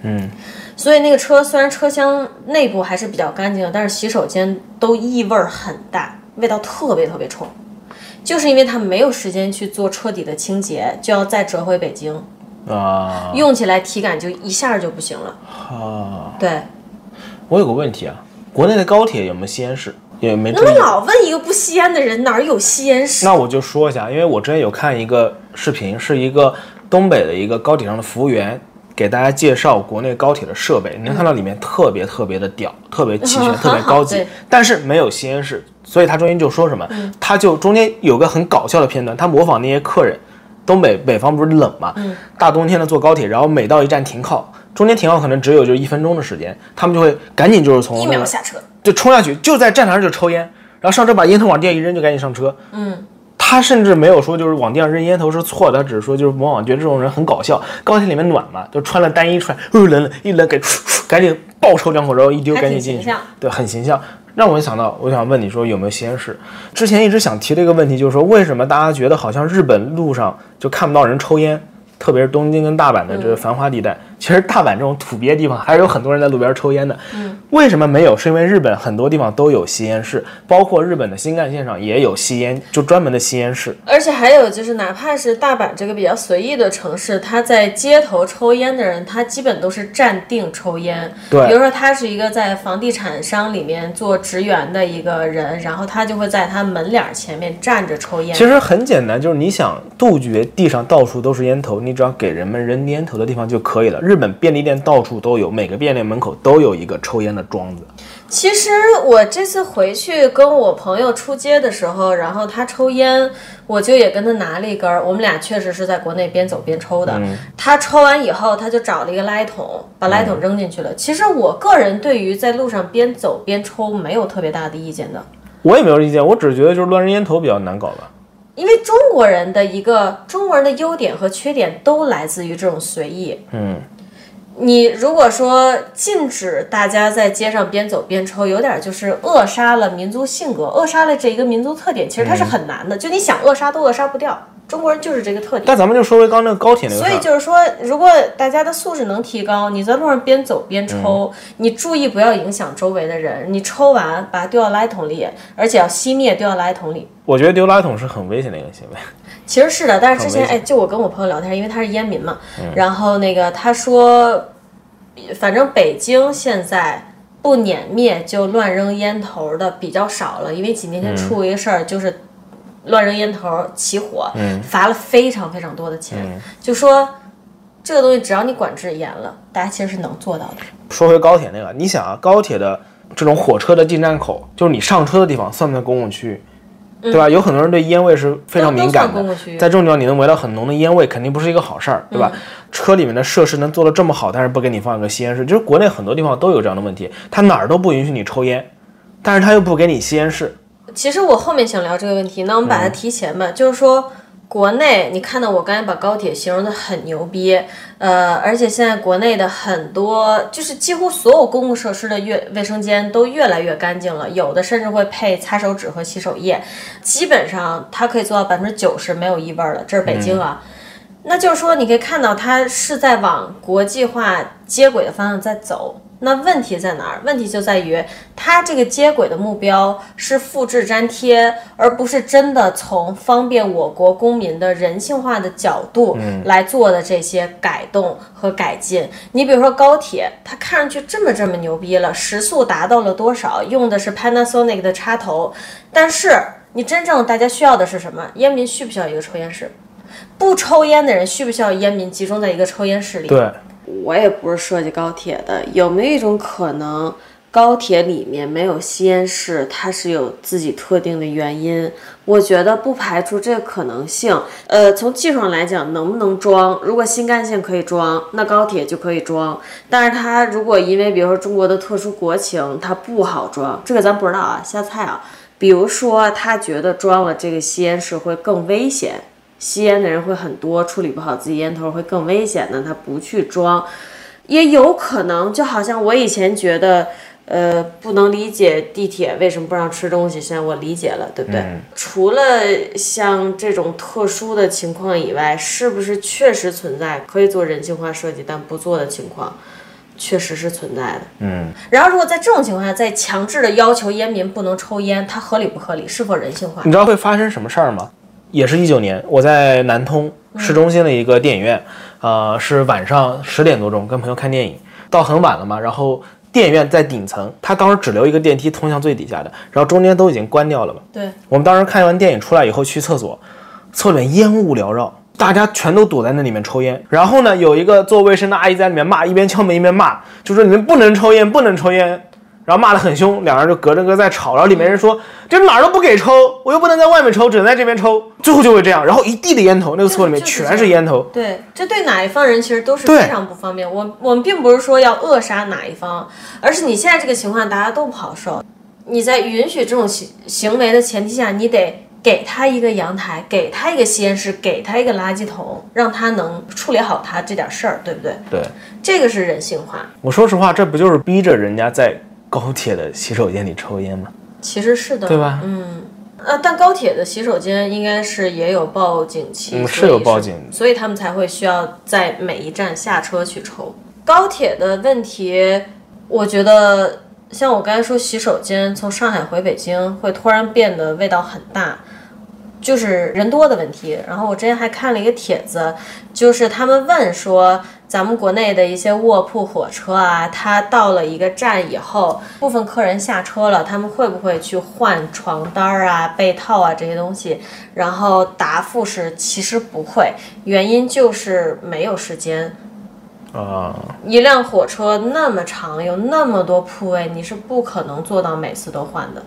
嗯，所以那个车虽然车厢内部还是比较干净的，但是洗手间都异味儿很大，味道特别特别冲。就是因为他没有时间去做彻底的清洁，就要再折回北京，啊用起来体感就一下就不行了。啊，对，我有个问题啊，国内的高铁有没有吸烟室？也没那么。老问一个不吸烟的人，哪儿有吸烟室？那我就说一下，因为我之前有看一个视频，是一个东北的一个高铁上的服务员给大家介绍国内高铁的设备，你能看到里面特别特别的屌，特别齐全，嗯特别高级 但是没有吸烟室，所以他中间就说什么，嗯他就中间有个很搞笑的片段，他模仿那些客人，东北北方不是冷嘛，嗯大冬天的坐高铁，然后每到一站停靠。中间停靠可能只有就一分钟的时间，他们就会赶紧就是从一那个秒下车。就冲下去，就在站台上就抽烟，然后上车把烟头往地下一扔，就赶紧上车。嗯，他甚至没有说就是往地上扔烟头是错的，他只是说就是往往觉得这种人很搞笑。高铁里面暖嘛，就穿了单衣出来，呃冷冷一冷给赶紧爆抽两口，然后一丢赶紧进去对，很形象。让我想到，我想问你说有没有吸烟室？之前一直想提的一个问题就是说，为什么大家觉得好像日本路上就看不到人抽烟，特别是东京跟大阪的这个繁华地带，其实大阪这种土鳖地方还是有很多人在路边抽烟的。嗯，为什么没有？是因为日本很多地方都有吸烟室，包括日本的新干线上也有吸烟，就专门的吸烟室。而且还有就是，哪怕是大阪这个比较随意的城市，他在街头抽烟的人，他基本都是站定抽烟。对比如说他是一个在房地产商里面做职员的一个人，然后他就会在他门脸儿前面站着抽烟。其实很简单，就是你想杜绝地上到处都是烟头，你只要给人们扔烟头的地方就可以了。日本便利店到处都有，每个便利店门口都有一个抽烟的桩子。其实我这次回去跟我朋友出街的时候，然后他抽烟，我就也跟他拿了一根儿。我们俩确实是在国内边走边抽的。他抽完以后，他就找了一个垃圾桶，把垃圾桶扔进去了。其实我个人对于在路上边走边抽没有特别大的意见的，我也没有意见，我只是觉得就是乱扔烟头比较难搞吧。因为中国人的一个中国人的优点和缺点都来自于这种随意。嗯，你如果说禁止大家在街上边走边抽，有点就是扼杀了民族性格，扼杀了这一个民族特点，其实它是很难的。就你想扼杀都扼杀不掉，中国人就是这个特点。但咱们就说回刚那个高铁那个所，以就是说，如果大家的素质能提高，你在路上边走边抽，嗯你注意不要影响周围的人，你抽完把它丢到垃圾桶里，而且要熄灭丢到垃圾桶里。我觉得丢垃圾桶是很危险的一个行为。其实是的，但是之前哎，就我跟我朋友聊天，因为他是烟民嘛，然后那个他说，反正北京现在不碾灭就乱扔烟头的比较少了，因为几年前出过一个事儿，就是乱扔烟头起火，罚了非常非常多的钱，就说这个东西只要你管制严了，大家其实是能做到的。说回高铁那个，你想啊，高铁的这种火车的进站口，就是你上车的地方，算不算公共区域？对吧？有很多人对烟味是非常敏感的在这种地方你能闻到很浓的烟味，肯定不是一个好事儿，对吧？车里面的设施能做得这么好，但是不给你放一个吸烟室，就是国内很多地方都有这样的问题，他哪儿都不允许你抽烟，但是他又不给你吸烟室，其实我后面想聊这个问题，那我们把它提前吧，就是说。国内，你看到我刚才把高铁形容的很牛逼，呃，而且现在国内的很多，就是几乎所有公共设施的越卫生间都越来越干净了，有的甚至会配擦手纸和洗手液，基本上它可以做到百分之九十没有异味儿了。这是北京啊，那就是说你可以看到它是在往国际化接轨的方向在走。那问题在哪儿？问题就在于它这个接轨的目标是复制粘贴，而不是真的从方便我国公民的人性化的角度来做的这些改动和改进。你比如说高铁，它看上去这么这么牛逼了，时速达到了多少？用的是 Panasonic 的插头，但是你真正大家需要的是什么？烟民需不需要一个抽烟室？不抽烟的人需不需要烟民集中在一个抽烟室里？对，我也不是设计高铁的，有没有一种可能，高铁里面没有吸烟室，它是有自己特定的原因？我觉得不排除这个可能性。呃，从技术上来讲，能不能装？如果新干线可以装，那高铁就可以装。但是它如果因为比如说中国的特殊国情，它不好装，这个咱不知道啊，瞎猜啊。比如说他觉得装了这个吸烟室会更危险。吸烟的人会很多，处理不好自己烟头会更危险的，他不去装，也有可能。就好像我以前觉得，呃，不能理解地铁为什么不让吃东西，现在我理解了，对不对？除了像这种特殊的情况以外，是不是确实存在可以做人性化设计但不做的情况？确实是存在的。嗯，然后，如果在这种情况下再强制的要求烟民不能抽烟，它合理不合理？是否人性化？你知道会发生什么事儿吗？也是一九年，我在南通市中心的一个电影院，呃，是晚上十点多钟跟朋友看电影，到很晚了嘛，然后电影院在顶层，它当时只留一个电梯通向最底下的，然后中间都已经关掉了嘛。对，我们当时看完电影出来以后去厕所，厕所里面烟雾缭绕，大家全都躲在那里面抽烟。然后呢，有一个做卫生的阿姨在里面骂，一边敲门一边骂，就说你们不能抽烟，不能抽烟。然后骂得很凶，两人就隔着隔在吵，然后里面人说这哪儿都不给抽，我又不能在外面抽，只能在这边抽，最后就会这样，然后一地的烟头，那个厕所里面全是烟头。对，这对哪一方人其实都是非常不方便。我我们并不是说要扼杀哪一方，而是你现在这个情况大家都不好受。你在允许这种行行为的前提下，你得给他一个阳台，给他一个吸烟室，给他一个垃圾桶，让他能处理好他这点事儿，对不对？对，这个是人性化。我说实话，这不就是逼着人家在高铁的洗手间里抽烟吗？其实是的，对吧？嗯，呃，但高铁的洗手间应该是也有报警器，是有报警所以他们才会需要在每一站下车去抽。高铁的问题，我觉得像我刚才说，洗手间从上海回北京会突然变得味道很大。就是人多的问题，然后我之前还看了一个帖子，就是他们问说，咱们国内的一些卧铺火车啊，它到了一个站以后，部分客人下车了，他们会不会去换床单儿啊、被套啊这些东西？然后答复是其实不会，原因就是没有时间。啊、一辆火车那么长，有那么多铺位，你是不可能做到每次都换的。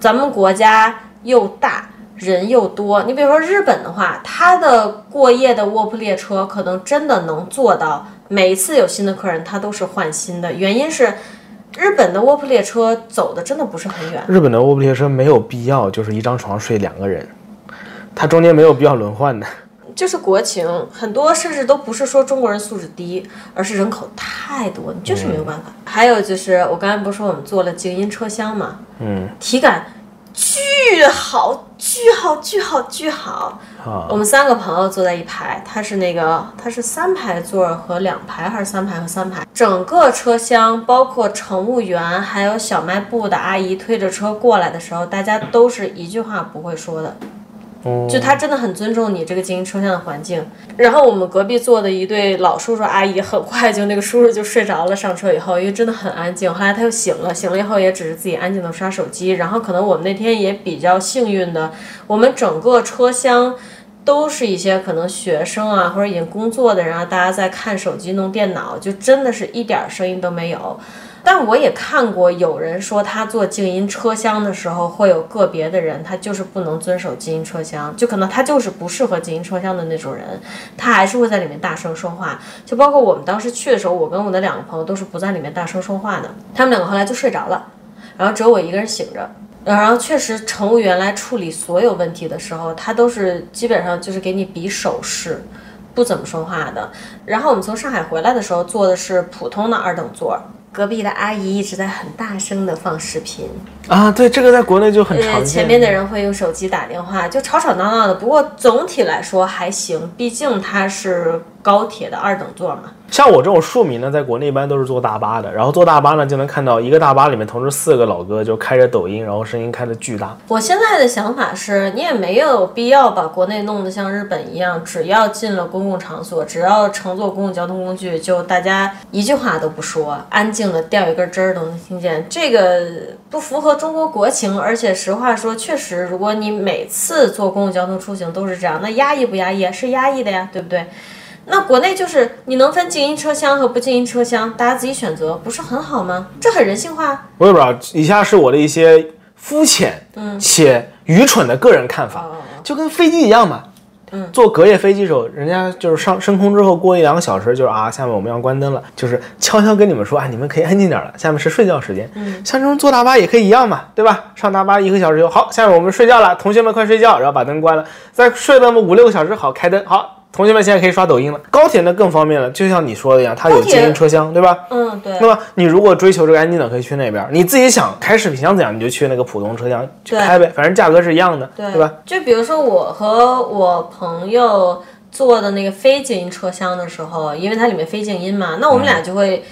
咱们国家又大，人又多。你比如说日本的话，它的过夜的卧铺列车可能真的能做到每一次有新的客人，它都是换新的。原因是日本的卧铺列车走的真的不是很远。日本的卧铺列车没有必要就是一张床睡两个人，它中间没有必要轮换的。就是国情，很多甚至都不是说中国人素质低，而是人口太多，你就是没有办法。还有就是我刚才不是说我们坐了静音车厢嘛，嗯，体感巨巨好，巨好，巨好，巨好。啊我们三个朋友坐在一排，他是那个他是三排座儿和两排还是三排和三排？整个车厢包括乘务员还有小卖部的阿姨推着车过来的时候，大家都是一句话不会说的。就他真的很尊重你这个经营车厢的环境。然后我们隔壁坐的一对老叔叔阿姨，很快就那个叔叔就睡着了。上车以后，因为真的很安静。后来他又醒了，醒了以后也只是自己安静的刷手机。然后可能我们那天也比较幸运的，我们整个车厢。都是一些可能学生啊，或者已经工作的人啊，大家在看手机、弄电脑，就真的是一点声音都没有。但我也看过有人说，他坐静音车厢的时候，会有个别的人，他就是不能遵守静音车厢，就可能他就是不适合静音车厢的那种人，他还是会在里面大声说话。就包括我们当时去的时候，我跟我的两个朋友都是不在里面大声说话的，他们两个后来就睡着了，然后只有我一个人醒着。然后确实，乘务员来处理所有问题的时候，他都是基本上就是给你比手势，不怎么说话的。然后我们从上海回来的时候，坐的是普通的二等座，隔壁的阿姨一直在很大声的放视频，啊，对，这个在国内就很常呃，见。前面的人会用手机打电话，就吵吵闹闹的。不过总体来说还行，毕竟它是高铁的二等座嘛。像我这种庶民呢，在国内一般都是坐大巴的，然后坐大巴呢就能看到一个大巴里面同时四个老哥就开着抖音，然后声音开的巨大。我现在的想法是，你也没有必要把国内弄得像日本一样，只要进了公共场所，只要乘坐公共交通工具，就大家一句话都不说，安静的掉一根针儿都能听见。这个不符合中国国情，而且实话说，确实，如果你每次坐公共交通出行都是这样，那压抑不压抑？是压抑的呀，对不对？那国内就是你能分静音车厢和不静音车厢，大家自己选择，不是很好吗？这很人性化。我也不知道，以下是我的一些肤浅且愚蠢的个人看法，就跟飞机一样嘛。嗯坐隔夜飞机的时候，人家就是上升空之后过一两个小时，就是啊，下面我们要关灯了，就是悄悄跟你们说啊，你们可以安静点了，下面是睡觉时间。嗯像这种坐大巴也可以一样嘛，对吧？上大巴一个小时以后，好，下面我们睡觉了，同学们快睡觉，然后把灯关了，再睡那么五六个小时，好，开灯，好。同学们现在可以刷抖音了。高铁呢更方便了，就像你说的一样，它有静音车厢，对吧？嗯，对。那么你如果追求这个安静的，可以去那边。你自己想开视频想怎样，你就去那个普通车厢去开呗，反正价格是一样的，对吧？就比如说我和我朋友坐的那个非静音车厢的时候，因为它里面非静音嘛，那我们俩就会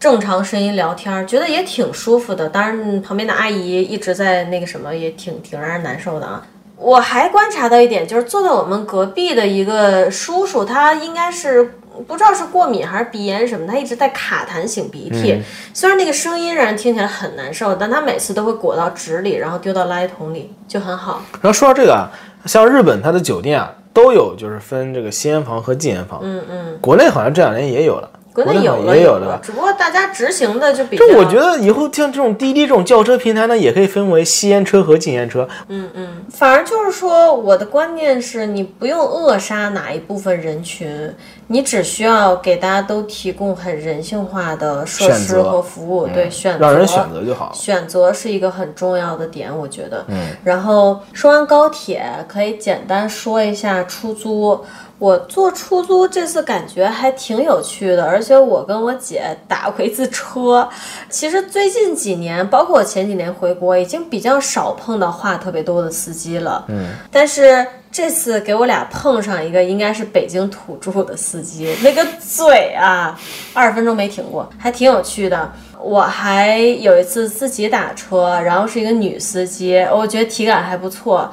正常声音聊天，觉得也挺舒服的。当然，旁边的阿姨一直在那个什么，也挺挺让人难受的啊。我还观察到一点，就是坐在我们隔壁的一个叔叔，他应该是不知道是过敏还是鼻炎什么，他一直在卡痰擤鼻涕。虽然那个声音让人听起来很难受，但他每次都会裹到纸里，然后丢到垃圾桶里，就很好。然后说到这个啊，像日本它的酒店啊都有就是分这个吸烟房和禁烟房，嗯嗯，国内好像这两年也有了。国内有也有了，只不过大家执行的就比较。就我觉得以后像这种滴滴这种轿车平台呢，也可以分为吸烟车和禁烟车。嗯嗯，反而就是说，我的观念是你不用扼杀哪一部分人群，你只需要给大家都提供很人性化的设施和服务，对，选择让人选择就好。选择是一个很重要的点，我觉得。嗯。然后说完高铁，可以简单说一下出租。我坐出租这次感觉还挺有趣的，而且我跟我姐打过一次车。其实最近几年，包括我前几年回国，已经比较少碰到话特别多的司机了。嗯，但是这次给我俩碰上一个，应该是北京土著的司机，那个嘴啊，二十分钟没停过，还挺有趣的。我还有一次自己打车，然后是一个女司机，我觉得体感还不错。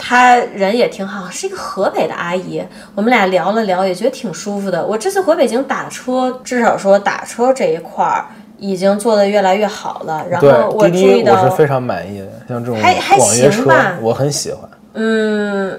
她人也挺好，是一个河北的阿姨。我们俩聊了聊，也觉得挺舒服的。我这次回北京打车，至少说打车这一块儿已经做得越来越好了。然后我注意到，我是非常满意的，像这种还还行吧，我很喜欢。嗯。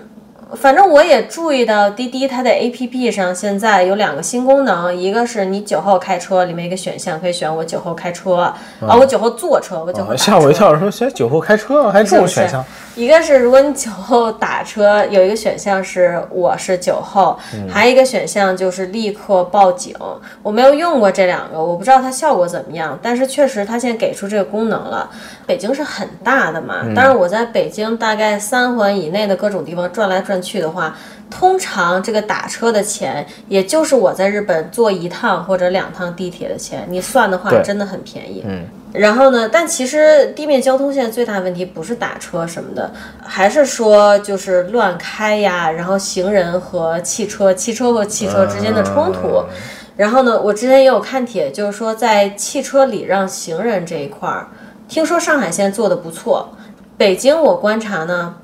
反正我也注意到滴滴它的 APP 上现在有两个新功能，一个是你酒后开车，里面一个选项可以选我酒后开车，啊，我酒后坐车，我酒后吓我一跳，说选酒后开车还这种选项。一个是如果你酒后打车，有一个选项是我是酒后，还有一个选项就是立刻报警。我没有用过这两个，我不知道它效果怎么样，但是确实它现在给出这个功能了。北京是很大的嘛，但是我在北京大概三环以内的各种地方转来转去的话，通常这个打车的钱，也就是我在日本坐一趟或者两趟地铁的钱，你算的话真的很便宜。嗯，然后呢，但其实地面交通现在最大的问题不是打车什么的，还是说就是乱开呀，然后行人和汽车、汽车和汽车之间的冲突。然后呢，我之前也有看帖，就是说在汽车礼让行人这一块儿，听说上海现在做的不错。北京我观察呢，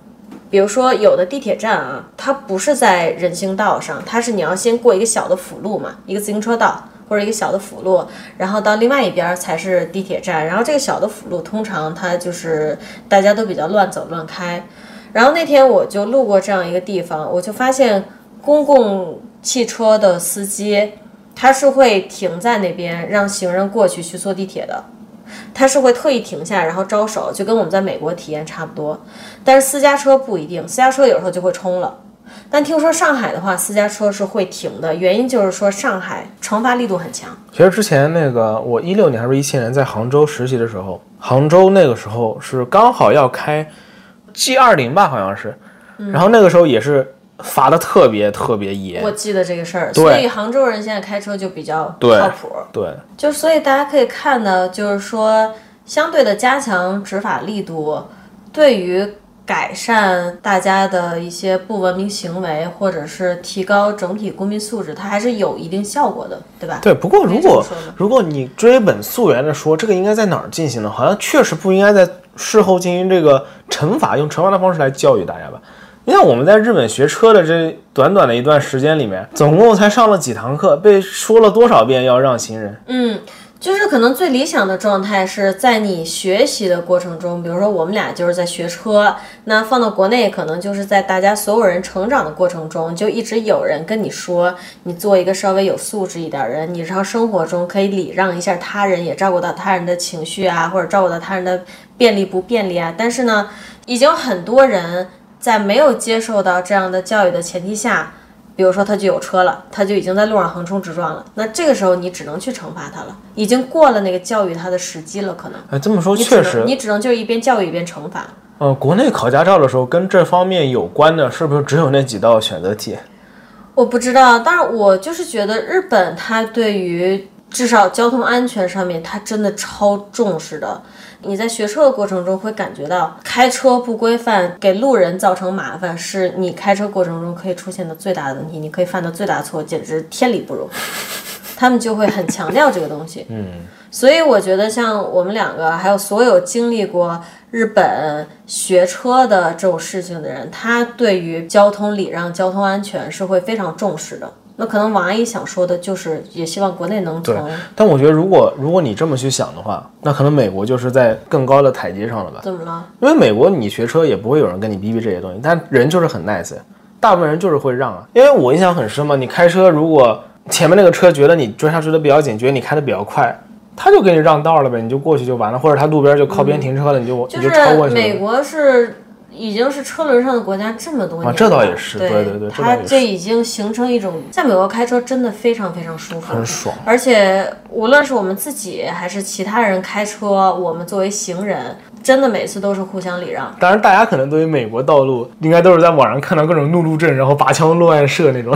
比如说有的地铁站啊，它不是在人行道上，它是你要先过一个小的辅路嘛，一个自行车道。或者一个小的辅路，然后到另外一边才是地铁站。然后这个小的辅路通常它就是大家都比较乱走乱开。然后那天我就路过这样一个地方，我就发现公共汽车的司机他是会停在那边让行人过去去坐地铁的，他是会特意停下然后招手，就跟我们在美国体验差不多。但是私家车不一定，私家车有时候就会冲了。但听说上海的话，私家车是会停的，原因就是说上海惩罚力度很强。其实之前那个我一六年还是一七年在杭州实习的时候，杭州那个时候是刚好要开 G 二零吧，好像是，然后那个时候也是罚的特别特别严。我记得这个事儿，所以杭州人现在开车就比较靠谱。对，就所以大家可以看到，就是说相对的加强执法力度，对于。改善大家的一些不文明行为，或者是提高整体公民素质，它还是有一定效果的，对吧？对。不过，如果如果你追本溯源的说，这个应该在哪儿进行呢？好像确实不应该在事后进行这个惩罚，用惩罚的方式来教育大家吧。你像我们在日本学车的这短短的一段时间里面，总共才上了几堂课，被说了多少遍要让行人？嗯。就是可能最理想的状态是在你学习的过程中，比如说我们俩就是在学车，那放到国内可能就是在大家所有人成长的过程中，就一直有人跟你说，你做一个稍微有素质一点人，你日常生活中可以礼让一下他人，也照顾到他人的情绪啊，或者照顾到他人的便利不便利啊。但是呢，已经很多人在没有接受到这样的教育的前提下。比如说他就有车了，他就已经在路上横冲直撞了，那这个时候你只能去惩罚他了，已经过了那个教育他的时机了，可能。哎，这么说确实，你只能就一边教育一边惩罚。呃，国内考驾照的时候跟这方面有关的，是不是只有那几道选择题？我不知道，但是我就是觉得日本他对于至少交通安全上面，他真的超重视的。你在学车的过程中会感觉到开车不规范给路人造成麻烦，是你开车过程中可以出现的最大的问题，你可以犯的最大错，简直天理不容。他们就会很强调这个东西。嗯，所以我觉得像我们两个，还有所有经历过日本学车的这种事情的人，他对于交通礼让、交通安全是会非常重视的。那可能王阿姨想说的就是，也希望国内能从。但我觉得，如果如果你这么去想的话，那可能美国就是在更高的台阶上了吧？怎么了？因为美国你学车也不会有人跟你逼逼这些东西，但人就是很 nice，大部分人就是会让啊。因为我印象很深嘛，你开车如果前面那个车觉得你追他追的比较紧，觉得你开的比较快，他就给你让道了呗，你就过去就完了，或者他路边就靠边停车了，你就你就超过去了。美国是。已经是车轮上的国家这么多年了，这倒也是，对对对，它这已经形成一种，在美国开车真的非常非常舒服，很爽。而且无论是我们自己还是其他人开车，我们作为行人，真的每次都是互相礼让。当然，大家可能对于美国道路，应该都是在网上看到各种怒路症，然后拔枪落案射那种。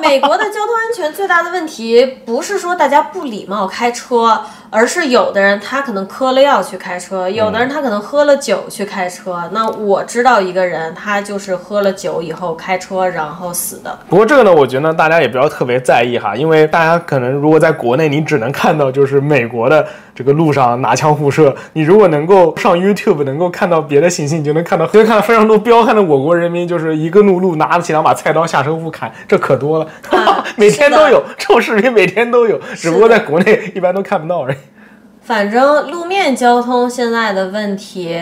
美国的交通安全最大的问题，不是说大家不礼貌开车。而是有的人他可能嗑了药去开车，有的人他可能喝了酒去开车。那我知道一个人，他就是喝了酒以后开车然后死的。不过这个呢，我觉得大家也不要特别在意哈，因为大家可能如果在国内，你只能看到就是美国的这个路上拿枪互射。你如果能够上 YouTube，能够看到别的信息，你就能看到，可以看到非常多彪悍的我国人民，就是一个怒路拿起两把菜刀下车互砍，这可多了，每天都有这种视频，每天都有，只不过在国内一般都看不到而已。反正路面交通现在的问题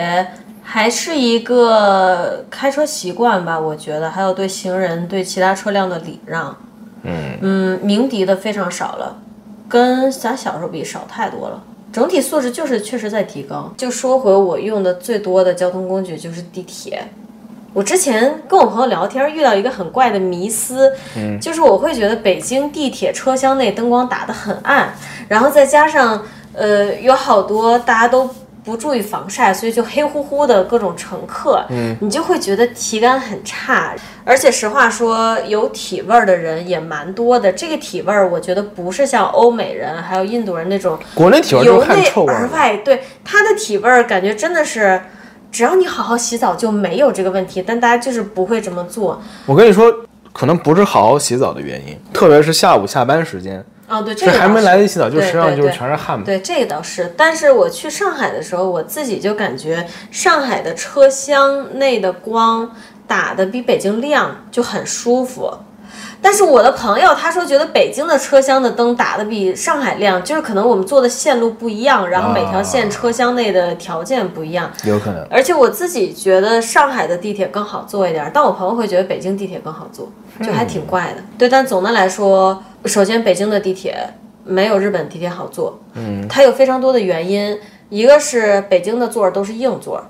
还是一个开车习惯吧，我觉得还有对行人、对其他车辆的礼让，嗯嗯，鸣笛的非常少了，跟咱小时候比少太多了。整体素质就是确实在提高。就说回我用的最多的交通工具就是地铁。我之前跟我朋友聊天遇到一个很怪的迷思，嗯，就是我会觉得北京地铁车厢内灯光打得很暗，然后再加上。呃，有好多大家都不注意防晒，所以就黑乎乎的各种乘客，嗯，你就会觉得体感很差。而且实话说，有体味儿的人也蛮多的。这个体味儿，我觉得不是像欧美人还有印度人那种国内体味儿由内而外，对他的体味儿感觉真的是。只要你好好洗澡就没有这个问题，但大家就是不会这么做。我跟你说，可能不是好好洗澡的原因，特别是下午下班时间，啊，对，这个还没来得及洗澡，就对身上就是全是汗嘛。对，这个倒是，但是我去上海的时候，我自己就感觉上海的车厢内的光打的比北京亮，就很舒服。但是我的朋友他说，觉得北京的车厢的灯打的比上海亮，就是可能我们坐的线路不一样，然后每条线车厢内的条件不一样。有可能。而且我自己觉得上海的地铁更好坐一点，但我朋友会觉得北京地铁更好坐，就还挺怪的。对，但总的来说，首先北京的地铁没有日本地铁好坐，嗯，它有非常多的原因，一个是北京的座儿都是硬座儿，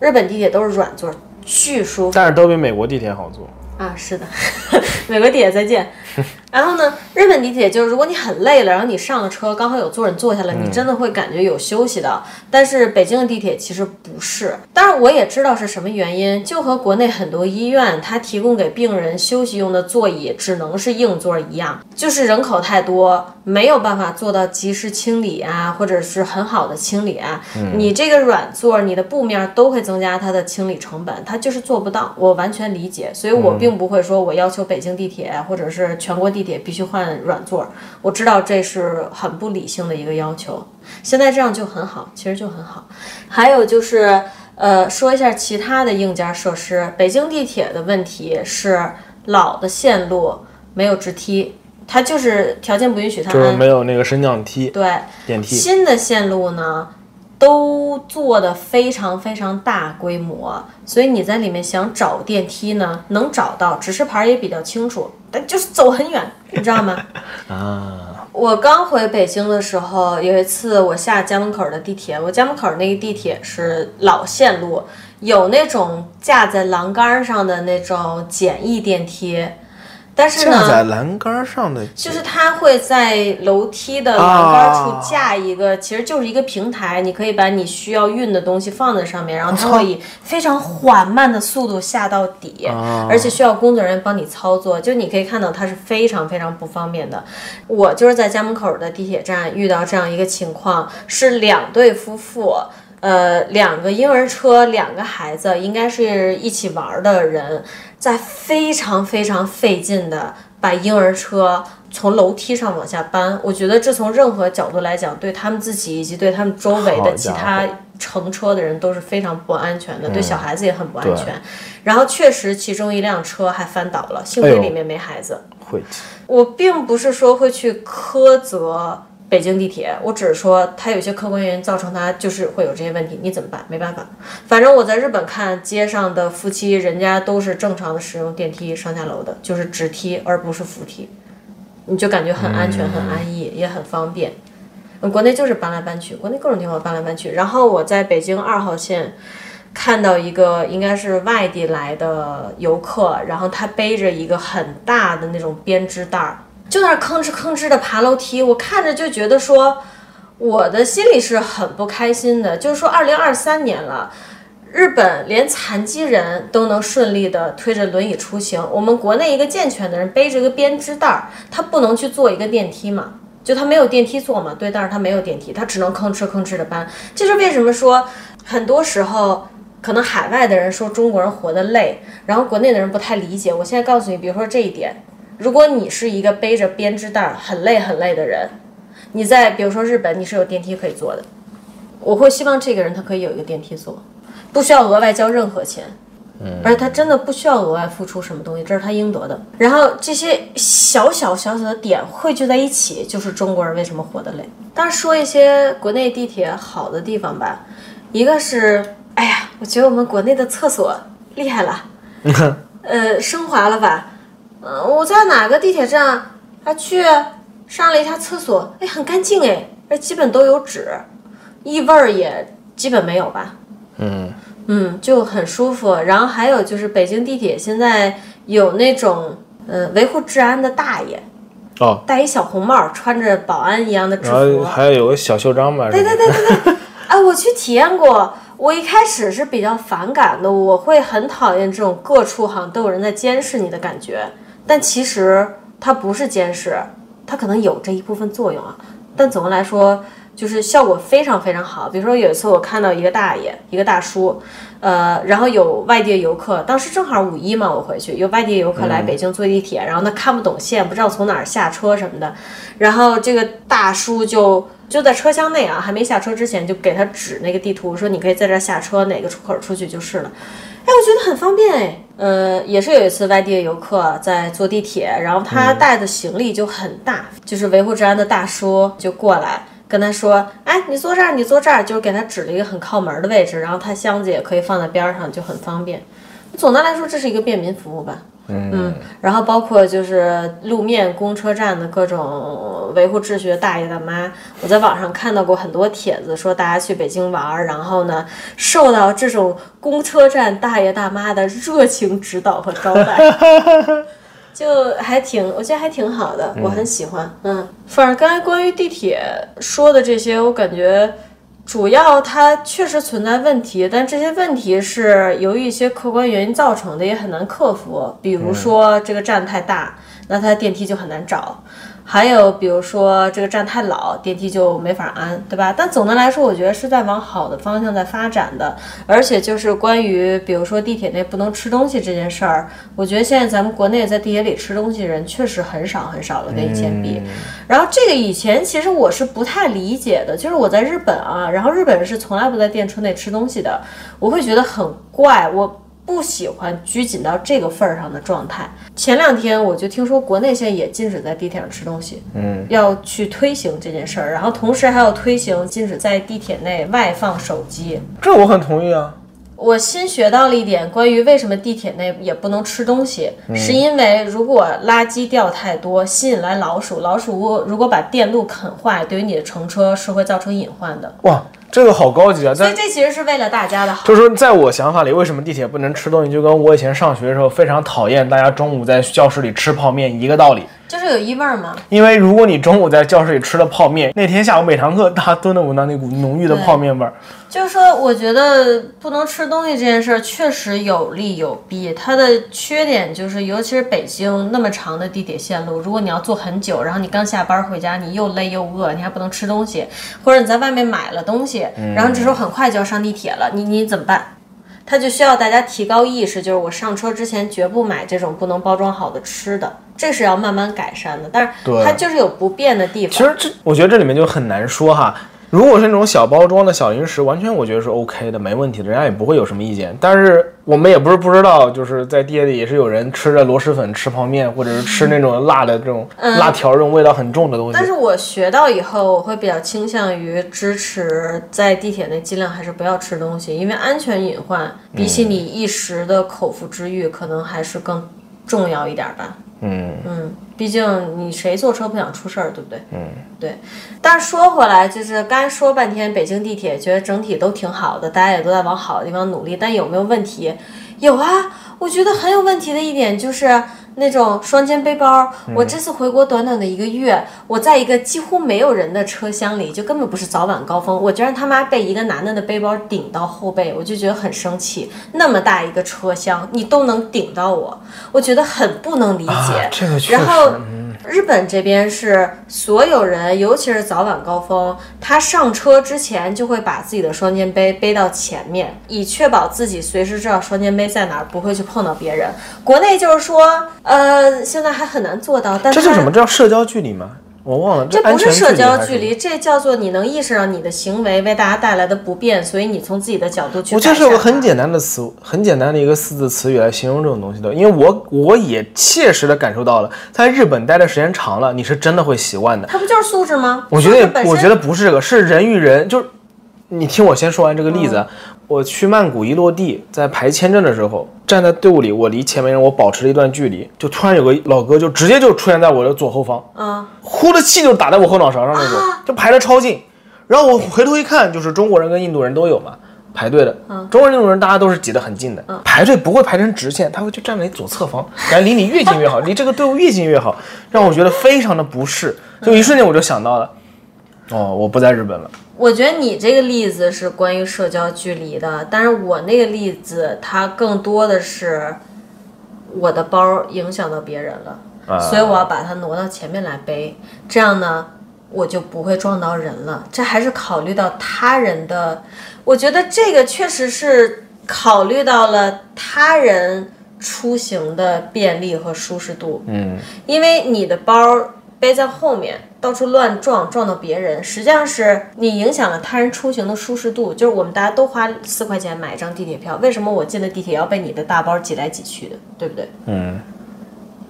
日本地铁都是软座儿，巨舒服。但是都比美国地铁好坐。啊，是的，美国地铁再见。然后呢，日本地铁就是如果你很累了，然后你上了车，刚好有座儿你坐下来，你真的会感觉有休息的。但是北京的地铁其实不是，当然我也知道是什么原因，就和国内很多医院它提供给病人休息用的座椅只能是硬座儿一样，就是人口太多，没有办法做到及时清理啊，或者是很好的清理啊。你这个软座儿，你的布面都会增加它的清理成本，它就是做不到。我完全理解，所以我并不会说我要求北京地铁或者是全国地铁必须换软座儿。我知道这是很不理性的一个要求。现在这样就很好，其实就很好。还有就是，呃，说一下其他的硬件设施。北京地铁的问题是老的线路没有直梯，它就是条件不允许它安。就是没有那个升降梯、对，电梯。新的线路呢，都做的非常非常大规模，所以你在里面想找电梯呢，能找到，指示牌也比较清楚，但就是走很远，你知道吗？啊，我刚回北京的时候，有一次我下家门口的地铁，我家门口那个地铁是老线路，有那种架在栏杆上的那种简易电梯，但是呢，架在栏杆上的就是它会在楼梯的栏杆处架一个，其实就是一个平台，你可以把你需要运的东西放在上面，然后它会以非常缓慢的速度下到底，而且需要工作人员帮你操作，就你可以看到它是非常非常不方便的。我就是在家门口的地铁站遇到这样一个情况，是两对夫妇。呃，两个婴儿车，两个孩子，应该是一起玩的人，在非常非常费劲的把婴儿车从楼梯上往下搬。我觉得这从任何角度来讲，对他们自己以及对他们周围的其他乘车的人都是非常不安全的，对小孩子也很不安全。然后确实，其中一辆车还翻倒了，幸亏里面没孩子。会我并不是说会去苛责北京地铁，我只是说它有些客观原因造成它就是会有这些问题，你怎么办？没办法。反正我在日本看街上的夫妻，人家都是正常的使用电梯上下楼的，就是直梯而不是扶梯，你就感觉很安全、很安逸，也很方便。嗯国内就是搬来搬去，国内各种地方搬来搬去。然后我在北京二号线看到一个应该是外地来的游客，然后他背着一个很大的那种编织袋儿，就那吭哧吭哧的爬楼梯。我看着就觉得说，我的心里是很不开心的。就是说，二零二三年了。日本连残疾人都能顺利的推着轮椅出行，我们国内一个健全的人背着个编织袋，他不能去坐一个电梯嘛？就他没有电梯坐嘛？对，但是他没有电梯，他只能吭哧吭哧的搬。这是为什么说很多时候可能海外的人说中国人活得累，然后国内的人不太理解。我现在告诉你，比如说这一点，如果你是一个背着编织袋儿很累很累的人，你在比如说日本你是有电梯可以坐的，我会希望这个人他可以有一个电梯坐。不需要额外交任何钱，嗯而且他真的不需要额外付出什么东西，这是他应得的。然后这些小小小小的点汇聚在一起，就是中国人为什么活得累。当然说一些国内地铁好的地方吧，一个是，哎呀，我觉得我们国内的厕所厉害了，呃，升华了吧？嗯、我在哪个地铁站还去上了一下厕所，哎，很干净哎，而基本都有纸，异味儿也基本没有吧？嗯，嗯，就很舒服。然后还有就是北京地铁现在有那种呃维护治安的大爷，哦，戴一小红帽，穿着保安一样的制服，还有个小袖章吧？对对对对对，哎，我去体验过，我一开始是比较反感的，我会很讨厌这种各处好像都有人在监视你的感觉。但其实它不是监视，它可能有这一部分作用啊。但总的来说，就是效果非常非常好。比如说有一次我看到一个大爷，一个大叔，呃，然后有外地游客，当时正好五一嘛，我回去有外地游客来北京坐地铁，然后他看不懂线，不知道从哪儿下车什么的，然后这个大叔就就在车厢内啊，还没下车之前就给他指那个地图，说你可以在这儿下车，哪个出口出去就是了。哎，我觉得很方便哎。呃，也是有一次外地的游客在坐地铁，然后他带的行李就很大，就是维护治安的大叔就过来跟他说：“哎，你坐这儿，你坐这儿。”就是给他指了一个很靠门的位置，然后他箱子也可以放在边上，就很方便。总的来说，这是一个便民服务吧。嗯，然后包括就是路面公车站的各种维护秩序的大爷大妈，我在网上看到过很多帖子，说大家去北京玩，然后呢受到这种公车站大爷大妈的热情指导和招待，就还挺，我觉得还挺好的，我很喜欢。嗯，反正刚才关于地铁说的这些，我感觉。主要它确实存在问题，但这些问题是由于一些客观原因造成的，也很难克服。比如说这个站太大，那它的电梯就很难找。还有，比如说这个站太老，电梯就没法安，对吧？但总的来说，我觉得是在往好的方向在发展的。而且就是关于，比如说地铁内不能吃东西这件事儿，我觉得现在咱们国内在地铁里吃东西人确实很少很少了，跟以前比。然后这个以前其实我是不太理解的，就是我在日本啊，然后日本人是从来不在电车内吃东西的，我会觉得很怪，我。不喜欢拘谨到这个份儿上的状态。前两天我就听说国内现在也禁止在地铁上吃东西，嗯，要去推行这件事儿，然后同时还要推行禁止在地铁内外放手机。这我很同意啊。我新学到了一点关于为什么地铁内也不能吃东西，是因为如果垃圾掉太多，吸引来老鼠，老鼠如果把电路啃坏，对于你的乘车是会造成隐患的。哇。这个好高级啊！所以这其实是为了大家的好。就是说，在我想法里，为什么地铁不能吃东西，就跟我以前上学的时候非常讨厌大家中午在教室里吃泡面一个道理。就是有异味吗？因为如果你中午在教室里吃了泡面，那天下午每堂课大家都能闻到那股浓郁的泡面味儿。就是说，我觉得不能吃东西这件事儿确实有利有弊。它的缺点就是，尤其是北京那么长的地铁线路，如果你要坐很久，然后你刚下班回家，你又累又饿，你还不能吃东西，或者你在外面买了东西，然后这时候很快就要上地铁了，你你怎么办？他就需要大家提高意识，就是我上车之前绝不买这种不能包装好的吃的，这是要慢慢改善的。但是它就是有不便的地方。其实这我觉得这里面就很难说哈。如果是那种小包装的小零食，完全我觉得是 OK 的，没问题的，人家也不会有什么意见。但是我们也不是不知道，就是在地铁里也是有人吃着螺蛳粉吃泡面，或者是吃那种辣的这种辣条，这种味道很重的东西。但是我学到以后，我会比较倾向于支持在地铁内尽量还是不要吃东西，因为安全隐患比起你一时的口腹之欲，可能还是更重要一点吧。嗯嗯。毕竟你谁坐车不想出事儿，对不对？嗯，对。但是说回来，就是刚才说半天，北京地铁觉得整体都挺好的，大家也都在往好的地方努力。但有没有问题？有啊，我觉得很有问题的一点就是。那种双肩背包，我这次回国短短的一个月，我在一个几乎没有人的车厢里，就根本不是早晚高峰，我居然他妈被一个男的的背包顶到后背，我就觉得很生气。那么大一个车厢，你都能顶到我，我觉得很不能理解。这个然后。日本这边是所有人，尤其是早晚高峰，他上车之前就会把自己的双肩背背到前面，以确保自己随时知道双肩背在哪儿，不会去碰到别人。国内就是说，呃，现在还很难做到。但这就什么？这叫社交距离吗？我忘了，这不是社交距离，这叫做你能意识到你的行为为大家带来的不便，所以你从自己的角度去。我就是有个很简单的词，很简单的一个四字词语来形容这种东西的，因为我我也切实的感受到了，在日本待的时间长了，你是真的会习惯的。它不就是素质吗？我觉得，我觉得不是这个，是人与人，就是你听我先说完这个例子。我去曼谷一落地，在排签证的时候，站在队伍里，我离前面人我保持了一段距离，就突然有个老哥就直接就出现在我的左后方，嗯，呼的气就打在我后脑勺上那种，就排的超近。然后我回头一看，就是中国人跟印度人都有嘛，排队的，中国人、印度人大家都是挤得很近的，排队不会排成直线，他会就站在你左侧方，感觉离你越近越好，离这个队伍越近越好，让我觉得非常的不适。就一瞬间我就想到了，哦，我不在日本了。我觉得你这个例子是关于社交距离的，但是我那个例子它更多的是我的包影响到别人了，啊所以我要把它挪到前面来背，这样呢我就不会撞到人了。这还是考虑到他人的，我觉得这个确实是考虑到了他人出行的便利和舒适度。嗯，因为你的包背在后面，到处乱撞，撞到别人，实际上是你影响了他人出行的舒适度。就是我们大家都花四块钱买一张地铁票，为什么我进了地铁要被你的大包挤来挤去的，对不对？嗯，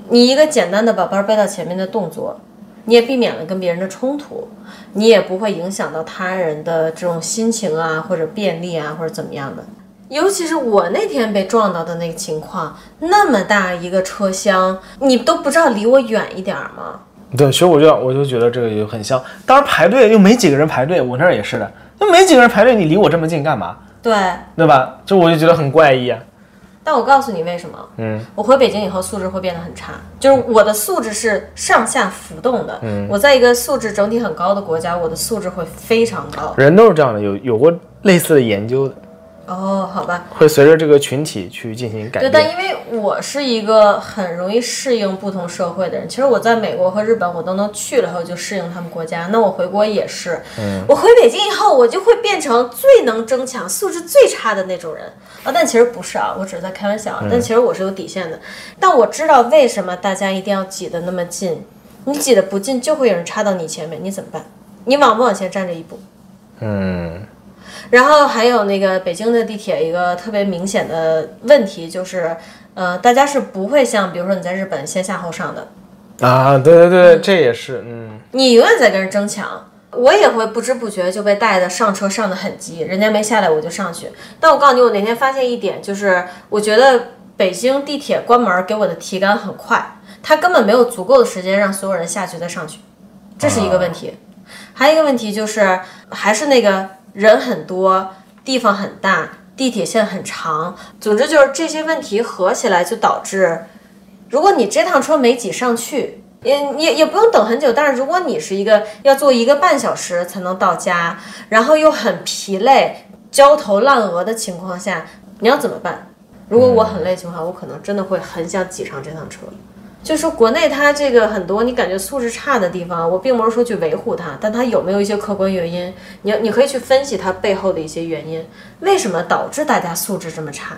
你一个简单的把包背到前面的动作，你也避免了跟别人的冲突，你也不会影响到他人的这种心情啊，或者便利啊，或者怎么样的。尤其是我那天被撞到的那个情况，那么大一个车厢，你都不知道离我远一点儿吗？对，所以我就我就觉得这个也很像，当时排队又没几个人排队，我那儿也是的，那没几个人排队，你离我这么近干嘛？对，对吧？就我就觉得很怪异啊。但我告诉你为什么，嗯，我回北京以后素质会变得很差，就是我的素质是上下浮动的。嗯我在一个素质整体很高的国家，我的素质会非常高。人都是这样的，有有过类似的研究的，哦，好吧，会随着这个群体去进行改变。对，但因为我是一个很容易适应不同社会的人，其实我在美国和日本我都能去了后就适应他们国家，那我回国也是，我回北京以后我就会变成最能争抢、素质最差的那种人。啊，但其实不是啊，我只是在开玩笑啊，但其实我是有底线的，但我知道为什么大家一定要挤得那么近，你挤得不近就会有人插到你前面，你怎么办？你往不往前站这一步？嗯，然后还有那个北京的地铁，一个特别明显的问题就是，呃，大家是不会像比如说你在日本先下后上的，啊，对对对，这也是，嗯，你永远在跟人争抢。我也会不知不觉就被带的上车上的很急，人家没下来我就上去。但我告诉你，我那天发现一点，就是我觉得北京地铁关门给我的体感很快，它根本没有足够的时间让所有人下去再上去，这是一个问题。还有一个问题就是，还是那个人很多，地方很大，地铁线很长。总之就是这些问题合起来，就导致，如果你这趟车没挤上去，也也也不用等很久。但是如果你是一个要坐一个半小时才能到家，然后又很疲累、焦头烂额的情况下，你要怎么办？如果我很累的情况下，我可能真的会很想挤上这趟车。就是国内它这个很多你感觉素质差的地方，我并不是说去维护它，但它有没有一些客观原因？你要你可以去分析它背后的一些原因，为什么导致大家素质这么差？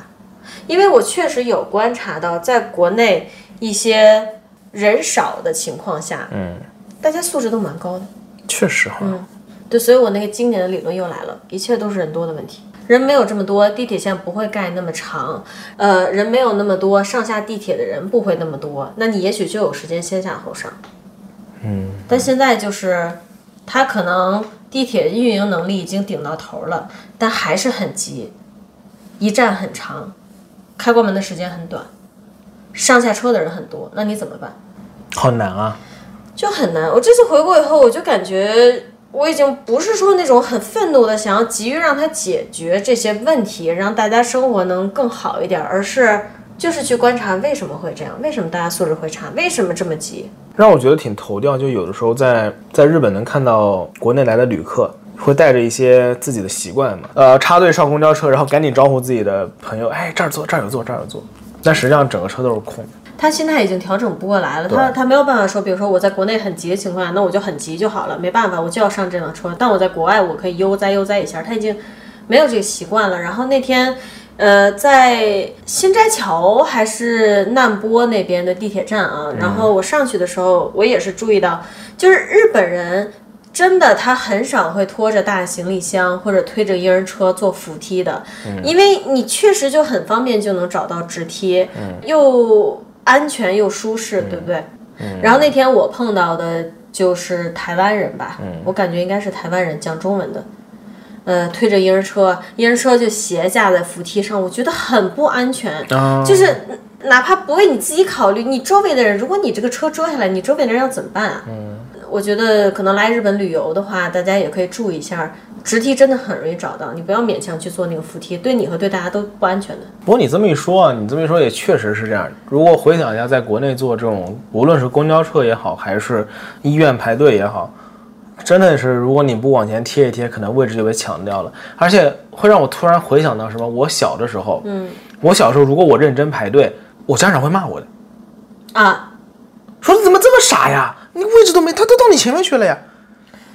因为我确实有观察到，在国内一些人少的情况下，嗯，大家素质都蛮高的。确实哈，嗯对，所以我那个经典的理论又来了，一切都是人多的问题。人没有这么多，地铁线不会盖那么长，呃，人没有那么多，上下地铁的人不会那么多，那你也许就有时间先下后上。嗯，但现在就是，他可能地铁运营能力已经顶到头了，但还是很急，一站很长，开关门的时间很短，上下车的人很多，那你怎么办？好难啊。就很难。我这次回国以后，我就感觉我已经不是说那种很愤怒的想要急于让他解决这些问题，让大家生活能更好一点，而是就是去观察为什么会这样，为什么大家素质会差，为什么这么急。让我觉得挺头掉，就有的时候在在日本能看到国内来的旅客会带着一些自己的习惯嘛，呃，插队上公交车，然后赶紧招呼自己的朋友，哎，这儿坐，这儿有座，这儿有座，但实际上整个车都是空的。他心态已经调整不过来了，他他没有办法说，比如说我在国内很急的情况下，那我就很急就好了，没办法，我就要上这辆车。但我在国外，我可以悠哉悠哉一下，他已经没有这个习惯了。然后那天，呃，在新斋桥还是难波那边的地铁站啊，然后我上去的时候，我也是注意到，就是日本人。真的，他很少会拖着大行李箱或者推着婴儿车坐扶梯的，因为你确实就很方便就能找到直梯，又安全又舒适，对不对？然后那天我碰到的就是台湾人吧，我感觉应该是台湾人讲中文的，呃，推着婴儿车，婴儿车就斜架在扶梯上，我觉得很不安全，啊。就是哪怕不为你自己考虑，你周围的人，如果你这个车遮下来，你周围的人要怎么办啊？我觉得可能来日本旅游的话，大家也可以注意一下，直梯真的很容易找到，你不要勉强去做那个扶梯，对你和对大家都不安全的。不过你这么一说啊，你这么一说也确实是这样。如果回想一下，在国内坐这种无论是公交车也好，还是医院排队也好，真的是，如果你不往前贴一贴，可能位置就被抢掉了。而且会让我突然回想到什么？我小的时候，嗯，我小时候如果我认真排队，我家长会骂我的，啊，说你怎么这么傻呀？你位置都没，他都到你前面去了呀，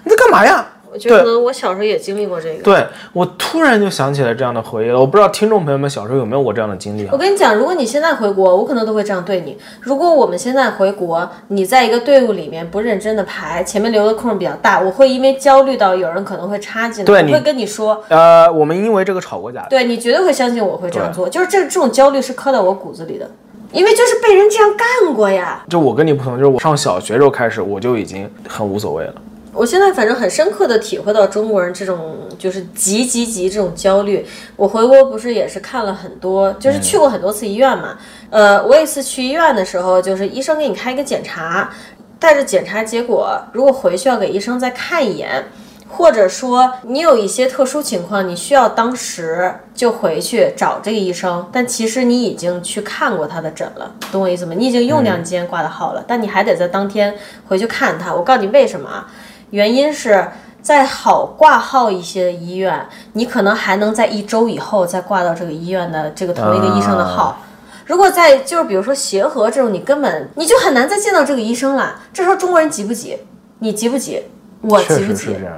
你在干嘛呀？我觉得可能我小时候也经历过这个。对我突然就想起来这样的回忆了。我不知道听众朋友们小时候有没有我这样的经历啊我？跟你讲，如果你现在回国，我可能都会这样对你。如果我们现在回国，你在一个队伍里面不认真的排，前面留的空比较大，我会因为焦虑到有人可能会插进来，对我会跟你说，呃，我们因为这个吵过架。对你绝对会相信我会这样做，就是这这种焦虑是刻在我骨子里的，因为就是被人这样干过呀。就我跟你不同，就是我上小学时候开始，我就已经很无所谓了。我现在反正很深刻的体会到中国人这种就是急急急这种焦虑。我回国不是也是看了很多，就是去过很多次医院嘛。呃，我有一次去医院的时候，就是医生给你开一个检查，带着检查结果，如果回去要给医生再看一眼。或者说你有一些特殊情况，你需要当时就回去找这个医生，但其实你已经去看过他的诊了，懂我意思吗？你已经用掉你今天挂的号了，但你还得在当天回去看他。我告诉你为什么啊？原因是在好挂号一些医院，你可能还能在一周以后再挂到这个医院的这个同一个医生的号。如果在就是比如说协和这种，你根本你就很难再见到这个医生了。这时候中国人急不急？你急不急？我急不急？是。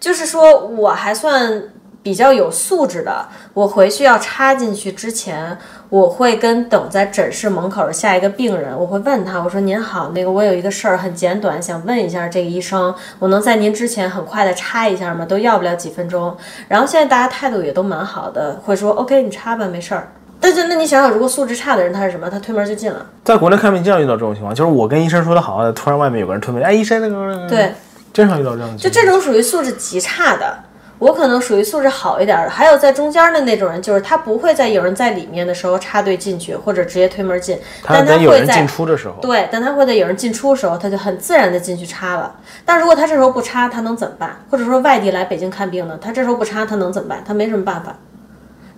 就是说我还算比较有素质的，我回去要插进去之前，我会跟等在诊室门口的下一个病人，我会问他，我说您好，那个我有一个事儿很简短，想问一下这个医生，我能在您之前很快的插一下吗？都要不了几分钟。然后现在大家态度也都蛮好的，会说 OK 你插吧，没事儿。但是 那你想想，如果素质差的人他是什么？他推门就进了。在国内看病经常遇到这种情况，就是我跟医生说的好好的，突然外面有个人推门，哎，医生那个，对，经常遇到这样的情况。就这种属于素质极差的，我可能属于素质好一点的。还有在中间的那种人，就是他不会在有人在里面的时候插队进去，或者直接推门进，但等有人会在进出的时候，对，但他会在有人进出的时候，他就很自然的进去插了。但如果他这时候不插，他能怎么办？或者说外地来北京看病呢，他这时候不插，他能怎么办？他没什么办法。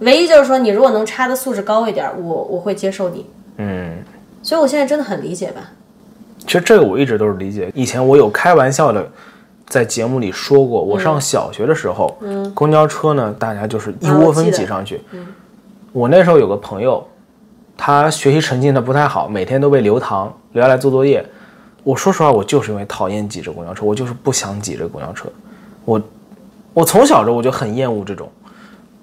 唯一就是说，你如果能插的素质高一点，我我会接受你。嗯，所以我现在真的很理解吧。其实这个我一直都是理解。以前我有开玩笑的在节目里说过，我上小学的时候，嗯，公交车呢，大家就是一窝蜂挤上去。嗯，我那时候有个朋友，他学习成绩呢不太好，每天都被留堂，留下来做作业。我说实话，我就是因为讨厌挤着公交车，我就是不想挤着公交车。我我从小着我就很厌恶这种，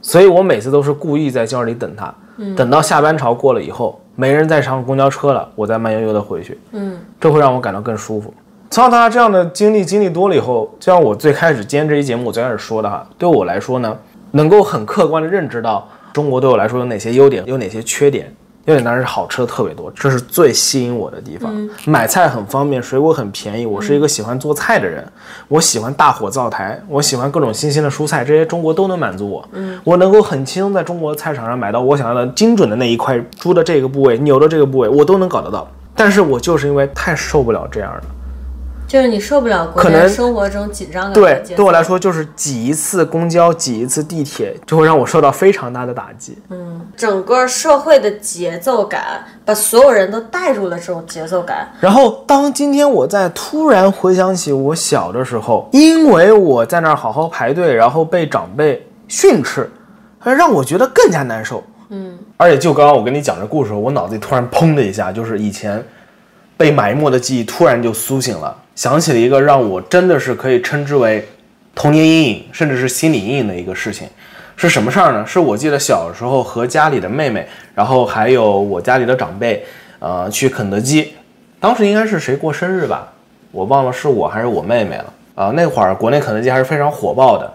所以我每次都是故意在教室里等他，等到下班潮过了以后，没人再上公交车了，我再慢悠悠的回去。嗯，这会让我感到更舒服。从小到大这样的经历经历多了以后，就像我最开始今天这期节目我最开始说的哈，对我来说呢，能够很客观的认知到中国对我来说有哪些优点，有哪些缺点。优点当然是好吃的特别多，这是最吸引我的地方。买菜很方便，水果很便宜。我是一个喜欢做菜的人，我喜欢大火灶台，我喜欢各种新鲜的蔬菜，这些中国都能满足我。嗯，我能够很轻松在中国菜场上买到我想要的精准的那一块猪的这个部位、牛的这个部位，我都能搞得到。但是我就是因为太受不了这样的，就是你受不了国可能内生活中紧张感的对，对我来说就是挤一次公交、挤一次地铁，就会让我受到非常大的打击。嗯整个社会的节奏感，把所有人都带入了这种节奏感。然后，当今天我在突然回想起我小的时候，因为我在那儿好好排队，然后被长辈训斥，让我觉得更加难受。嗯，而且就刚刚我跟你讲这故事，我脑子里突然砰的一下，就是以前被埋没的记忆突然就苏醒了，想起了一个让我真的是可以称之为童年阴影，甚至是心理阴影的一个事情。是什么事儿呢？是我记得小时候和家里的妹妹，然后还有我家里的长辈，呃，去肯德基。当时应该是谁过生日吧，我忘了是我还是我妹妹了。啊、那会儿国内肯德基还是非常火爆的，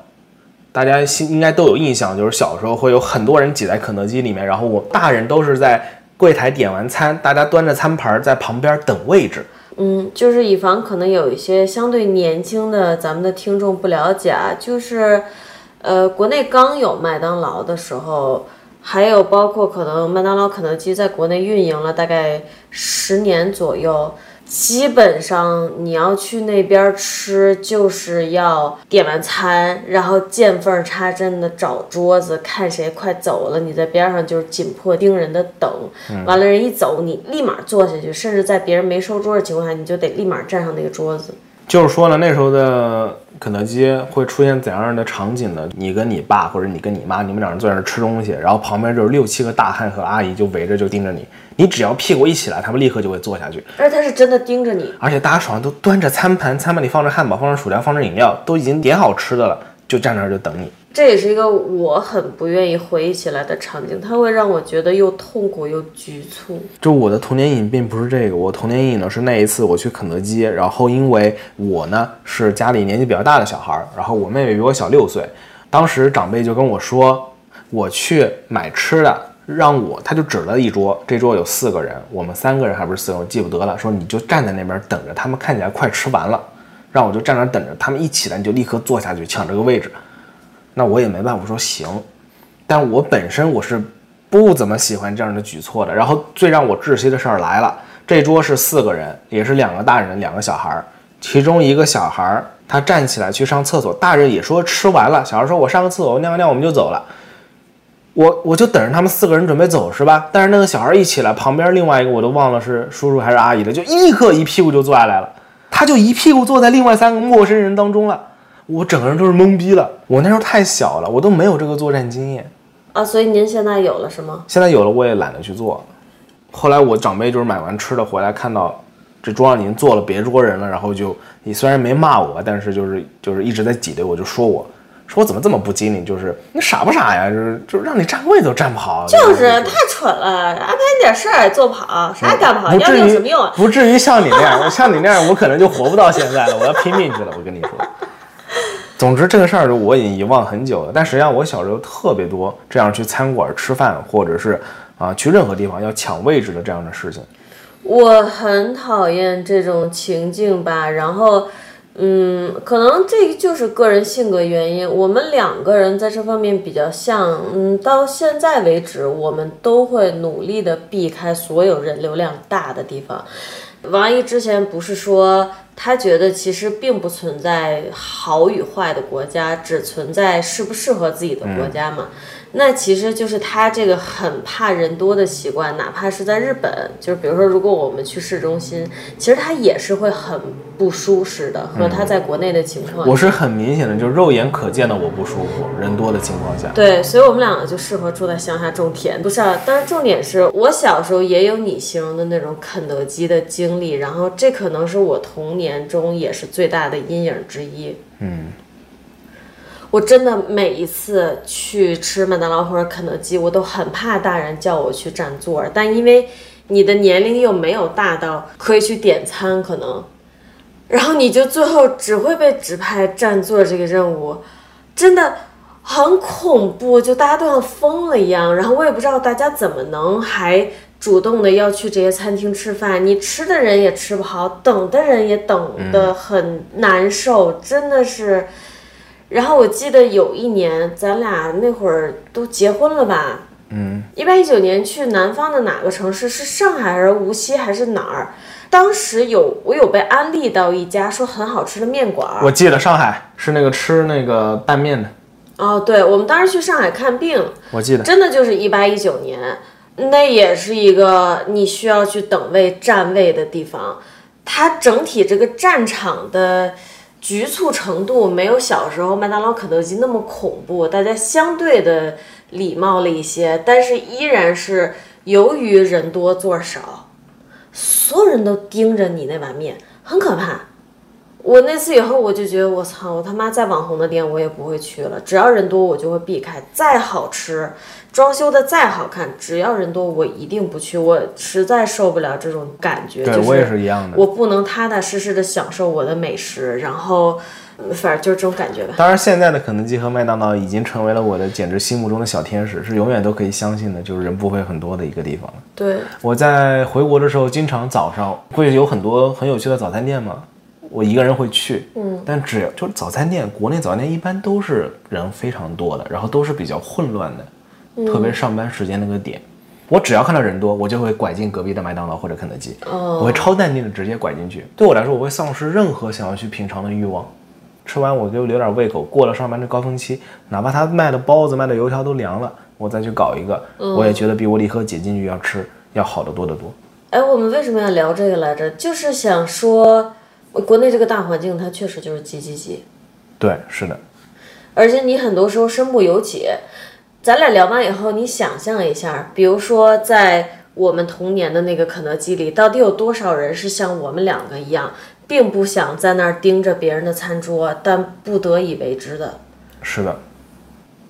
大家心应该都有印象，就是小时候会有很多人挤在肯德基里面，然后我大人都是在柜台点完餐，大家端着餐盘在旁边等位置。嗯，就是以防可能有一些相对年轻的咱们的听众不了解啊，就是，呃，国内刚有麦当劳的时候，还有包括可能麦当劳、肯德基在国内运营了大概十年左右。基本上你要去那边吃，就是要点完餐，然后见缝插针的找桌子，看谁快走了，你在边上就是紧迫盯人的等。完了人一走，你立马坐下去，甚至在别人没收桌的情况下，你就得立马站上那个桌子。就是说呢，那时候的肯德基会出现怎样的场景呢？你跟你爸或者你跟你妈，你们两人坐在那儿吃东西，然后旁边就是六七个大汉和阿姨就围着就盯着你，你只要屁股一起来，他们立刻就会坐下去，而且他是真的盯着你，而且大家手上都端着餐盘，餐盘里放着汉堡，放着薯条，放着饮料，都已经点好吃的了，就站那儿就等你。这也是一个我很不愿意回忆起来的场景，它会让我觉得又痛苦又局促。就我的童年阴影并不是这个，我童年阴影呢是那一次我去肯德基，然后因为我呢是家里年纪比较大的小孩儿，然后我妹妹比我小六岁，当时长辈就跟我说，我去买吃的，让我他就指了一桌，这桌有四个人，我们三个人还不是四个人，我记不得了，说你就站在那边等着，他们看起来快吃完了，让我就站那等着，他们一起来你就立刻坐下去抢这个位置。那我也没办法，说行，但我本身我是不怎么喜欢这样的举措的。然后最让我窒息的事儿来了，这桌是四个人，也是两个大人，两个小孩儿。其中一个小孩儿他站起来去上厕所，大人也说吃完了，小孩说：“我上个厕所，我尿个尿，我们就走了。”我我就等着他们四个人准备走是吧？但是那个小孩一起来，旁边另外一个我都忘了是叔叔还是阿姨了，就立刻一屁股就坐下来了，他就一屁股坐在另外三个陌生人当中了。我整个人都是懵逼了。我那时候太小了，我都没有这个作战经验啊。所以您现在有了是吗？现在有了，我也懒得去做。后来我长辈就是买完吃的回来，看到这桌上已经坐了别桌人了，然后就你虽然没骂我，但是就是就是一直在挤兑我，就说我说我怎么这么不机灵，就是你傻不傻呀？就是就是让你站位都站不好，就是太蠢了，安排你点事儿也做不好，啥也干不好，要有什么用？不至于像你那样，像你那样，我可能就活不到现在了。我要拼命去了，我跟你说。总之这个事儿我已经遗忘很久了，但实际上我小时候特别多这样去餐馆吃饭，或者是啊去任何地方要抢位置的这样的事情。我很讨厌这种情境吧，然后嗯，可能这就是个人性格原因。我们两个人在这方面比较像，嗯，到现在为止，我们都会努力的避开所有人流量大的地方。王姨之前不是说？他觉得其实并不存在好与坏的国家，只存在适不适合自己的国家嘛。那其实就是他这个很怕人多的习惯，哪怕是在日本，就是比如说，如果我们去市中心，其实他也是会很不舒适的，和他在国内的情况。我是很明显的，就是肉眼可见的我不舒服，人多的情况下。对，所以我们两个就适合住在乡下种田。不是，啊，但是重点是我小时候也有你形容的那种肯德基的经历，然后这可能是我童年中也是最大的阴影之一。嗯。我真的每一次去吃麦当劳或者肯德基，我都很怕大人叫我去占座，但因为你的年龄又没有大到可以去点餐，可能，然后你就最后只会被指派占座这个任务，真的很恐怖，就大家都像疯了一样。然后我也不知道大家怎么能还主动的要去这些餐厅吃饭，你吃的人也吃不好，等的人也等的很难受，真的是。然后我记得有一年，咱俩那会儿都结婚了吧？嗯，一八一九年去南方的哪个城市？是上海还是无锡还是哪儿？当时有我有被安利到一家说很好吃的面馆。我记得上海是那个吃那个拌面的。哦，对，我们当时去上海看病。我记得。真的就是一八一九年，那也是一个你需要去等位站位的地方。它整体这个战场的。局促程度没有小时候麦当劳、肯德基那么恐怖，大家相对的礼貌了一些，但是依然是由于人多座少，所有人都盯着你那碗面，很可怕。我那次以后我就觉得我操，我他妈再网红的店我也不会去了，只要人多我就会避开，再好吃。装修的再好看，只要人多，我一定不去。我实在受不了这种感觉。对我也是一样的。我不能踏踏实实的享受我的美食，然后，反正就是这种感觉吧。当然，现在的肯德基和麦当劳已经成为了我的简直心目中的小天使，是永远都可以相信的，就是人不会很多的一个地方。对，我在回国的时候，经常早上会有很多很有趣的早餐店嘛，我一个人会去。嗯。但只要就是早餐店，国内早餐店一般都是人非常多的，然后都是比较混乱的。特别是上班时间那个点，我只要看到人多，我就会拐进隔壁的麦当劳或者肯德基，我会超淡定的直接拐进去。对我来说，我会丧失任何想要去品尝的欲望。吃完我就留点胃口，过了上班的高峰期，哪怕他卖的包子、卖的油条都凉了，我再去搞一个，我也觉得比我立刻挤进去要吃要好得多得多。哎，我们为什么要聊这个来着？就是想说，国内这个大环境，它确实就是急急急，对，是的，而且你很多时候身不由己。咱俩聊完以后，你想象一下，比如说在我们童年的那个肯德基里，到底有多少人是像我们两个一样，并不想在那儿盯着别人的餐桌，但不得已为之的？是的。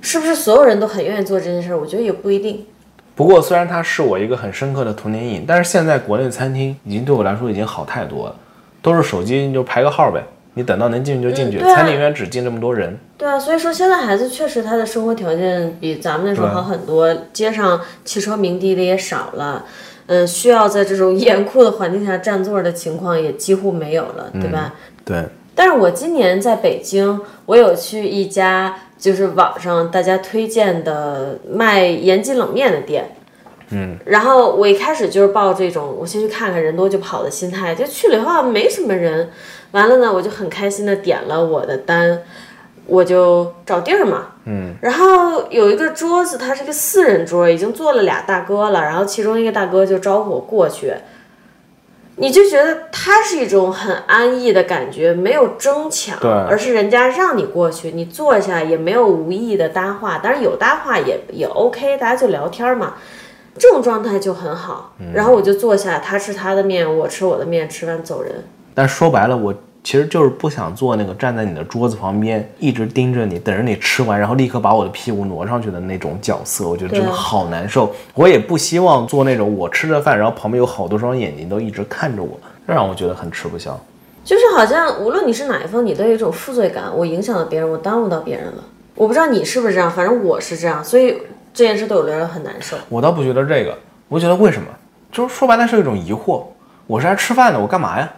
是不是所有人都很愿意做这件事儿？我觉得也不一定。不过，虽然它是我一个很深刻的童年阴影，但是现在国内餐厅已经对我来说已经好太多了，都是手机你就排个号呗，你等到能进去就进去，嗯对啊餐厅永远只进这么多人。对啊，所以说现在孩子确实他的生活条件比咱们那时候好很多，街上汽车鸣笛的也少了，嗯，需要在这种严酷的环境下占座的情况也几乎没有了，对吧？对，但是我今年在北京，我有去一家就是网上大家推荐的卖延吉冷面的店。嗯，然后我一开始就是抱这种我先去看看人多就跑的心态，就去了以后没什么人，完了呢我就很开心的点了我的单，我就找地儿嘛，嗯，然后有一个桌子，它是个四人桌，已经坐了俩大哥了，然后其中一个大哥就招呼我过去，你就觉得他是一种很安逸的感觉，没有争抢，对。而是人家让你过去，你坐下也没有无意的搭话，当然有搭话也也 OK，大家就聊天嘛，这种状态就很好。然后我就坐下，他吃他的面，我吃我的面，吃完走人。但说白了，我其实就是不想做那个站在你的桌子旁边，一直盯着你，等着你吃完，然后立刻把我的屁股挪上去的那种角色。我觉得真的好难受。我也不希望做那种我吃着饭，然后旁边有好多双眼睛都一直看着我，这让我觉得很吃不消。就是好像无论你是哪一方，你都有一种负罪感，我影响了别人，我耽误到别人了。我不知道你是不是这样，反正我是这样，所以这件事对我来说很难受。我倒不觉得这个，我觉得为什么？就是说白了是一种疑惑。我是来吃饭的，我干嘛呀？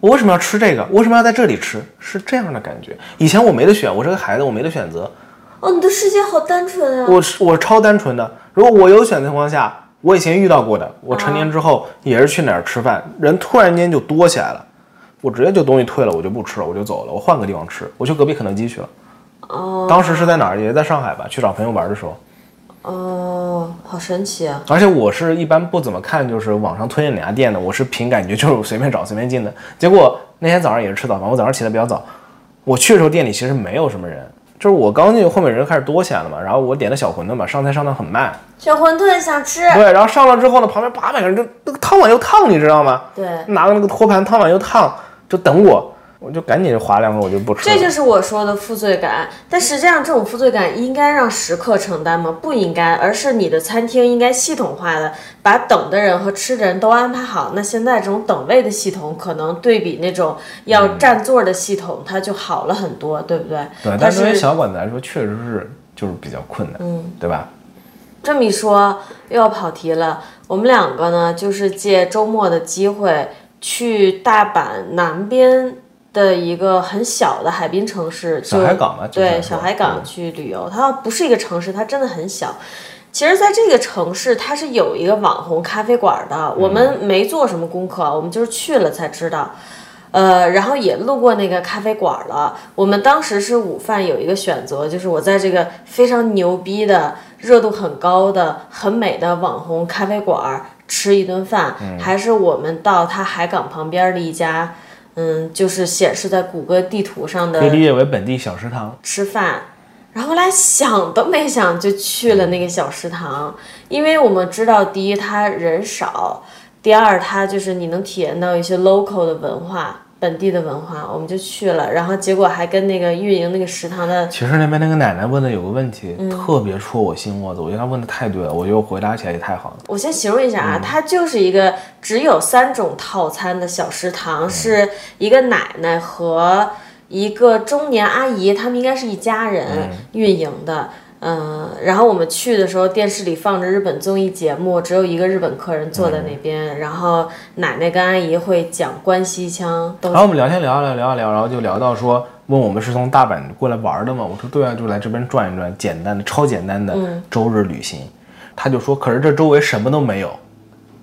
我为什么要吃这个？我为什么要在这里吃？是这样的感觉。以前我没得选，我是个孩子，我没得选择。哦，你的世界好单纯啊！我是我超单纯的。如果我有选择情况下，我以前遇到过的，我成年之后也是去哪儿吃饭，人突然间就多起来了，我直接就东西退了，我就不吃了，我就走了，我换个地方吃，我去隔壁肯德基去了。哦当时是在哪儿？也在上海吧，去找朋友玩的时候。哦，好神奇啊！而且我是一般不怎么看，就是网上推荐哪家店的，我是凭感觉，就是随便找随便进的。结果那天早上也是吃早饭，我早上起得比较早，我去的时候店里其实没有什么人，就是我刚进去，后面人开始多起来了嘛。然后我点的小馄饨嘛，上菜上的很慢，小馄饨想吃，对，然后上了之后呢，旁边八百个人就那个汤碗又烫，你知道吗？对，拿着那个托盘汤碗又烫，就等我，我就赶紧划两口，我就不吃了。这就是我说的负罪感。但实际上，这种负罪感应该让食客承担吗？不应该，而是你的餐厅应该系统化的把等的人和吃的人都安排好。那现在这种等位的系统，可能对比那种要占座的系统，它就好了很多，对不对？对，它但对于小馆子来说，确实是就是比较困难，嗯，对吧？这么一说，又要跑题了。我们两个呢，就是借周末的机会去大阪南边的一个很小的海滨城市，小海港嘛对，小海港去旅游。它不是一个城市，它真的很小。其实，在这个城市，它是有一个网红咖啡馆的。我们没做什么功课，我们就是去了才知道。呃，然后也路过那个咖啡馆了。我们当时是午饭有一个选择，就是我在这个非常牛逼的、热度很高的、很美的网红咖啡馆吃一顿饭，还是我们到它海港旁边的一家，嗯，就是显示在谷歌地图上的可以理解为本地小食堂。吃饭，然后后来想都没想就去了那个小食堂，因为我们知道，第一它人少，第二它就是你能体验到一些 local 的文化。本地的文化，我们就去了，然后结果还跟那个运营那个食堂的，其实那边那个奶奶问的有个问题，特别戳我心窝子，我觉得她问的太对了，我觉得我回答起来也太好了。我先形容一下啊，它就是一个只有三种套餐的小食堂，是一个奶奶和一个中年阿姨，他们应该是一家人运营的。嗯，然后我们去的时候，电视里放着日本综艺节目，只有一个日本客人坐在那边，然后奶奶跟阿姨会讲关西腔，然后我们聊天聊啊聊聊啊聊，然后就聊到说，问我们是从大阪过来玩的吗？我说对啊，就来这边转一转，简单的超简单的周日旅行。他就说，可是这周围什么都没有。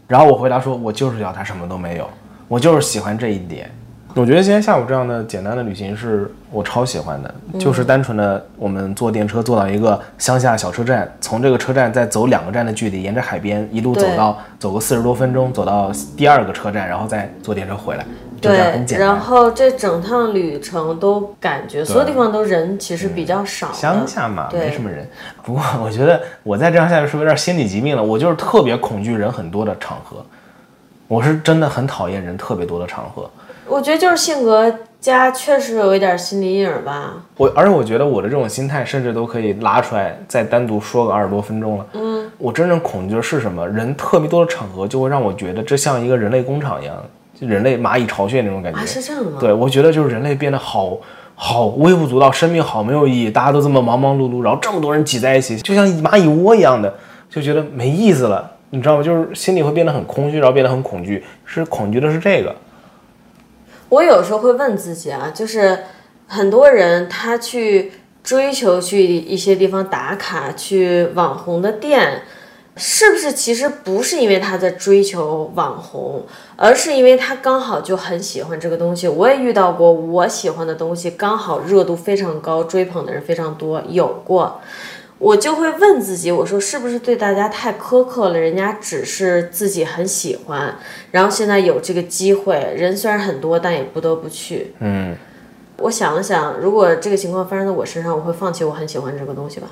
然后我回答说，我就是要它什么都没有，我就是喜欢这一点。我觉得今天下午这样的简单的旅行是我超喜欢的，就是单纯的我们坐电车坐到一个乡下小车站，从这个车站再走两个站的距离，沿着海边一路走到走个四十多分钟，走到第二个车站，然后再坐电车回来。就这样对很，简单。然后这整趟旅程都感觉所有地方都人其实比较少的，乡下嘛，没什么人。不过我觉得我再这样下去是不是有点心理疾病了？我就是特别恐惧人很多的场合，我是真的很讨厌人特别多的场合。我觉得就是性格加确实有一点心理阴影吧。我而且我觉得我的这种心态，甚至都可以拉出来再单独说个二十多分钟了。嗯，我真正恐惧的是什么？人特别多的场合，就会让我觉得这像一个人类工厂一样，就人类蚂蚁巢穴那种感觉。啊，是这样的吗？对，我觉得就是人类变得好好微不足道，生命好没有意义，大家都这么忙忙碌碌，然后这么多人挤在一起，就像蚂蚁窝一样的，就觉得没意思了，你知道吗？就是心里会变得很空虚，然后变得很恐惧，是恐惧的是这个。我有时候会问自己啊，就是很多人他去追求去一些地方打卡，去网红的店，是不是其实不是因为他在追求网红，而是因为他刚好就很喜欢这个东西。我也遇到过我喜欢的东西刚好热度非常高，追捧的人非常多，有过。我就会问自己，我说是不是对大家太苛刻了？人家只是自己很喜欢，然后现在有这个机会，人虽然很多，但也不得不去。嗯，我想了想，如果这个情况发生在我身上，我会放弃我很喜欢这个东西吧？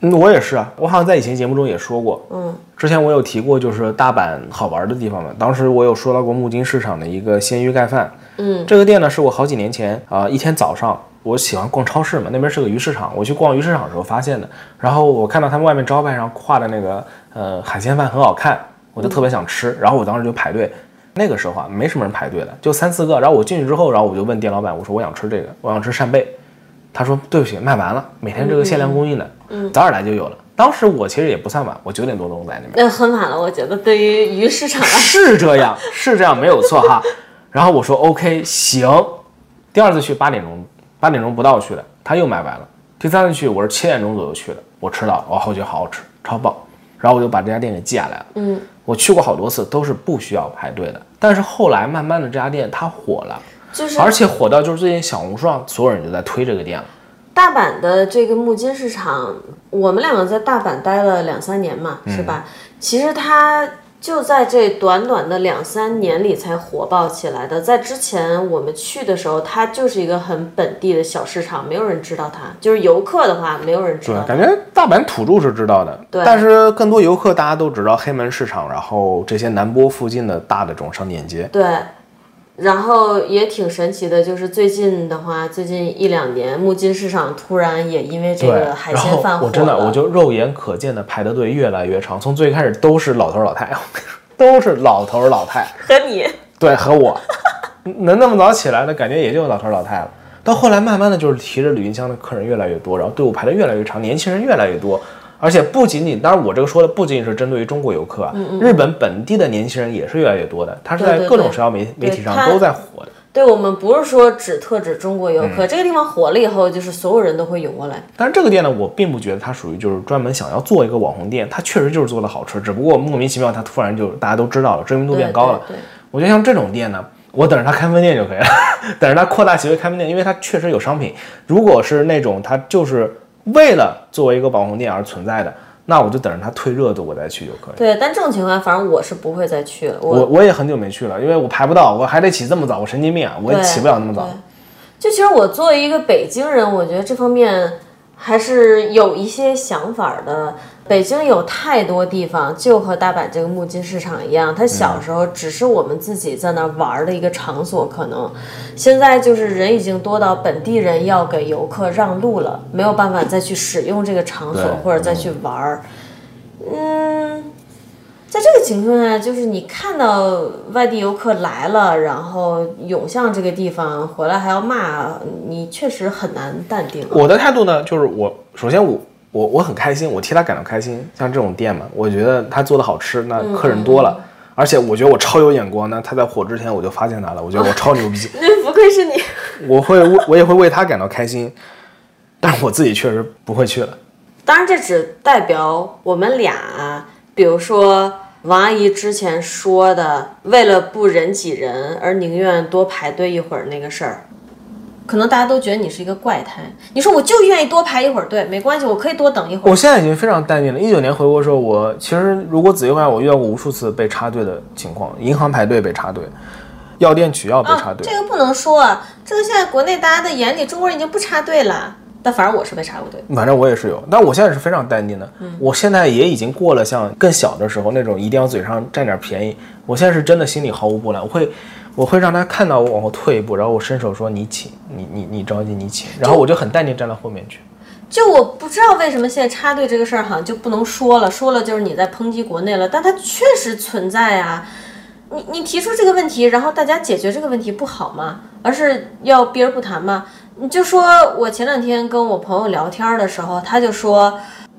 嗯，我也是啊，我好像在以前节目中也说过，嗯，之前我有提过，就是大阪好玩的地方嘛。当时我有说到过木金市场的一个鲜鱼盖饭，嗯，这个店呢是我好几年前啊、一天早上我喜欢逛超市嘛，那边是个鱼市场，我去逛鱼市场的时候发现的。然后我看到他们外面招牌上画的那个呃海鲜饭很好看，我就特别想吃，然后我当时就排队。那个时候啊，没什么人排队的，就三四个。然后我进去之后，然后我就问店老板，我说我想吃这个，我想吃扇贝。他说对不起，卖完了，每天这个限量供应的，嗯早点来就有了。当时我其实也不算晚，我九点多钟在那边。那很晚了，我觉得对于鱼市场来说，是这样，是这样，没有错哈。然后我说 OK，行。第二次去八点钟，八点钟不到去的，他又买完了。第三次去我是七点钟左右去的，我吃到，我后觉得好好吃，超棒。然后我就把这家店给记下来了。嗯，我去过好多次，都是不需要排队的。但是后来慢慢的这家店它火了，就是而且火到就是最近小红书上所有人就在推这个店了。大阪的这个木金市场，我们两个在大阪待了两三年嘛，是吧？其实它就在这短短的两三年里才火爆起来的。在之前我们去的时候，它就是一个很本地的小市场，没有人知道它。就是游客的话，没有人知道它。感觉大阪土著是知道的，对但是更多游客大家都知道黑门市场，然后这些南波附近的大的这种商店街。对，然后也挺神奇的，就是最近的话，最近一两年，木金市场突然也因为这，个海鲜泛火我真的我就肉眼可见的排的队越来越长，从最开始都是老头儿老太，都是老头儿老太，和你对，和我 能那么早起来的感觉也就老头儿老太了。到后来慢慢的就是提着旅行箱的客人越来越多，然后队伍排的越来越长，年轻人越来越多。而且不仅仅，当然我这个说的不仅仅是针对于中国游客啊，日本本地的年轻人也是越来越多的，他是在各种社交媒媒体上都在火的。对我们不是说只特指中国游嗯客，这个地方火了以后，就是所有人都会涌过来。但是这个店呢，我并不觉得它属于就是专门想要做一个网红店，它确实就是做的好吃，只不过莫名其妙它突然就大家都知道了，知名度变高了。对对对我觉得像这种店呢，我等着它开分店就可以了，等着它扩大协会开分店，因为它确实有商品。如果是那种它就是为了作为一个网红店而存在的，那我就等着它退热度我再去就可以。对，但这种情况，反正我是不会再去了。我我也很久没去了，因为我排不到，我还得起这么早，我神经病啊，我也起不了那么早。就其实我作为一个北京人，我觉得这方面还是有一些想法的。北京有太多地方，就和大阪这个木金市场一样，它小时候只是我们自己在那玩儿的一个场所，可能现在就是人已经多到本地人要给游客让路了，没有办法再去使用这个场所或者再去玩儿。嗯，在这个情况下，就是你看到外地游客来了，然后涌向这个地方，回来还要骂你，确实很难淡定。我的态度呢，就是我首先我我我很开心，我替他感到开心。像这种店嘛，我觉得他做的好吃，那客人多了，而且我觉得我超有眼光。那他在火之前我就发现他了，我觉得我超牛逼，那不愧是你。我会我也会为他感到开心，但是我自己确实不会去了。当然，这只代表我们俩，比如说王阿姨之前说的，为了不人挤人而宁愿多排队一会儿那个事儿。可能大家都觉得你是一个怪胎。你说我就愿意多排一会儿队，没关系，我可以多等一会儿。我现在已经非常淡定了。一九年回国的时候，我其实如果仔细回想，我遇到过无数次被插队的情况，银行排队被插队，药店取药被插啊，队。这个不能说啊，这个现在国内大家的眼里，中国人已经不插队了。但反正我是被插过队。反正我也是有，但我现在是非常淡定的。我现在也已经过了像更小的时候那种一定要嘴上占点便宜。我现在是真的心里毫无波澜，我会我会让他看到我往后退一步，然后我伸手说你请，你你你着急你请，然后我就很淡定站到后面去。就我不知道为什么现在插队这个事儿好像就不能说了，说了就是你在抨击国内了，但它确实存在啊。你你提出这个问题，然后大家解决这个问题不好吗？而是要避而不谈吗？你就说我前两天跟我朋友聊天的时候，他就说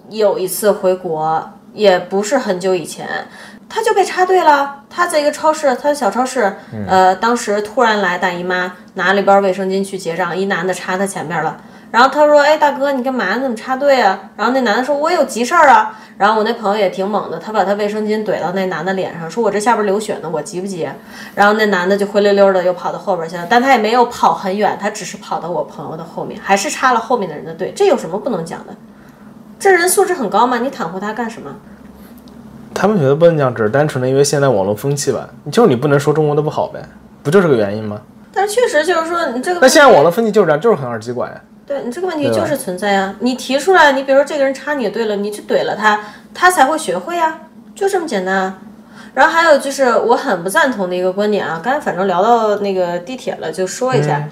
有一次回国，也不是很久以前，他就被插队了。他在一个超市，他的小超市，呃，当时突然来大姨妈拿了一包卫生巾去结账，一男的插他前面了。然后他说：“哎，大哥，你干嘛？你怎么插队啊？”然后那男的说：“我有急事儿啊。”然后我那朋友也挺猛的，他把他卫生巾怼到那男的脸上，说：“我这下边流血呢，我急不急？”然后那男的就灰溜溜的又跑到后边去了，但他也没有跑很远，他只是跑到我朋友的后面，还是插了后面的人的队。这有什么不能讲的？这人素质很高吗？你袒护他干什么？他们觉得不能讲，只是单纯的因为现在网络风气吧，就是你不能说中国的不好呗，不就是个原因吗？但是确实就是说，你这个那现在网络风气就是这样，就是很二极管呀。对你这个问题就是存在啊！你提出来，你比如说这个人插你对了，你去怼了他，他才会学会啊，就这么简单啊。然后还有就是我很不赞同的一个观点啊，刚才反正聊到那个地铁了，就说一下，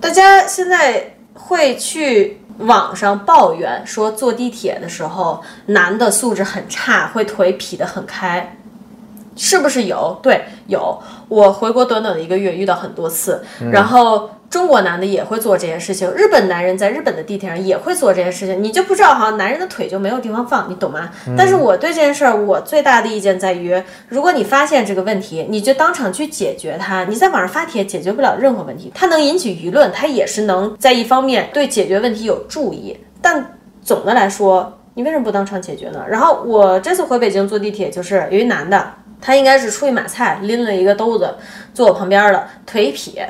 大家现在会去网上抱怨说坐地铁的时候男的素质很差，会腿劈得很开。是不是有？对，有。我回国短短的一个月，遇到很多次。然后中国男的也会做这件事情，日本男人在日本的地铁上也会做这件事情。你就不知道好像，男人的腿就没有地方放，你懂吗？但是我对这件事儿，我最大的意见在于，如果你发现这个问题，你就当场去解决它。你在网上发帖解决不了任何问题，它能引起舆论，它也是能在一方面对解决问题有注意。但总的来说，你为什么不当场解决呢？然后我这次回北京坐地铁，就是有一男的。他应该是出去买菜，拎了一个兜子，坐我旁边了，腿劈。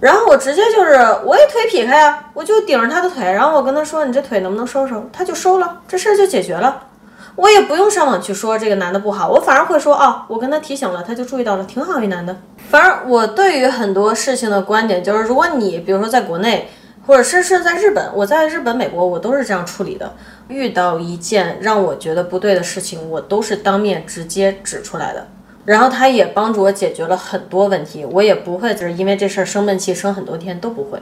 然后我直接就是我也腿劈开呀，我就顶着他的腿，然后我跟他说：“你这腿能不能收收？”他就收了，这事儿就解决了。我也不用上网去说这个男的不好，我反而会说：“哦，我跟他提醒了，他就注意到了，挺好一男的。”反正我对于很多事情的观点就是，如果你比如说在国内，或者是是在日本，我在日本、美国，我都是这样处理的。遇到一件让我觉得不对的事情，我都是当面直接指出来的。然后他也帮助我解决了很多问题，我也不会就是因为这事儿生闷气，生很多天都不会。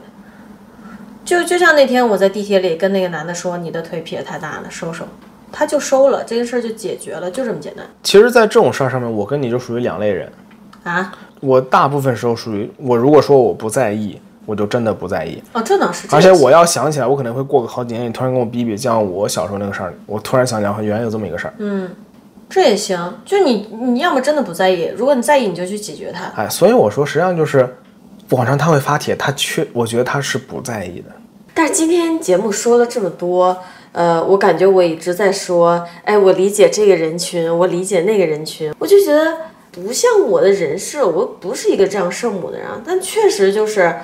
就就像那天我在地铁里跟那个男的说：“你的腿劈得太大了，收收。”他就收了，这个事儿就解决了，就这么简单。其实，在这种事儿上面，我跟你就属于两类人啊。我大部分时候属于我，如果说我不在意。我就真的不在意哦，这倒是。而且我要想起来，我可能会过个好几年，你突然跟我逼逼，像我小时候那个事儿，我突然想起来，原来有这么一个事儿。嗯，这也行。就你，你要么真的不在意，如果你在意，你就去解决它。哎，所以我说，实际上就是网上他会发帖，他确，我觉得他是不在意的。但是今天节目说了这么多，呃，我感觉我一直在说，哎，我理解这个人群，我理解那个人群，我就觉得不像我的人设，我不是一个这样圣母的人，但确实就是。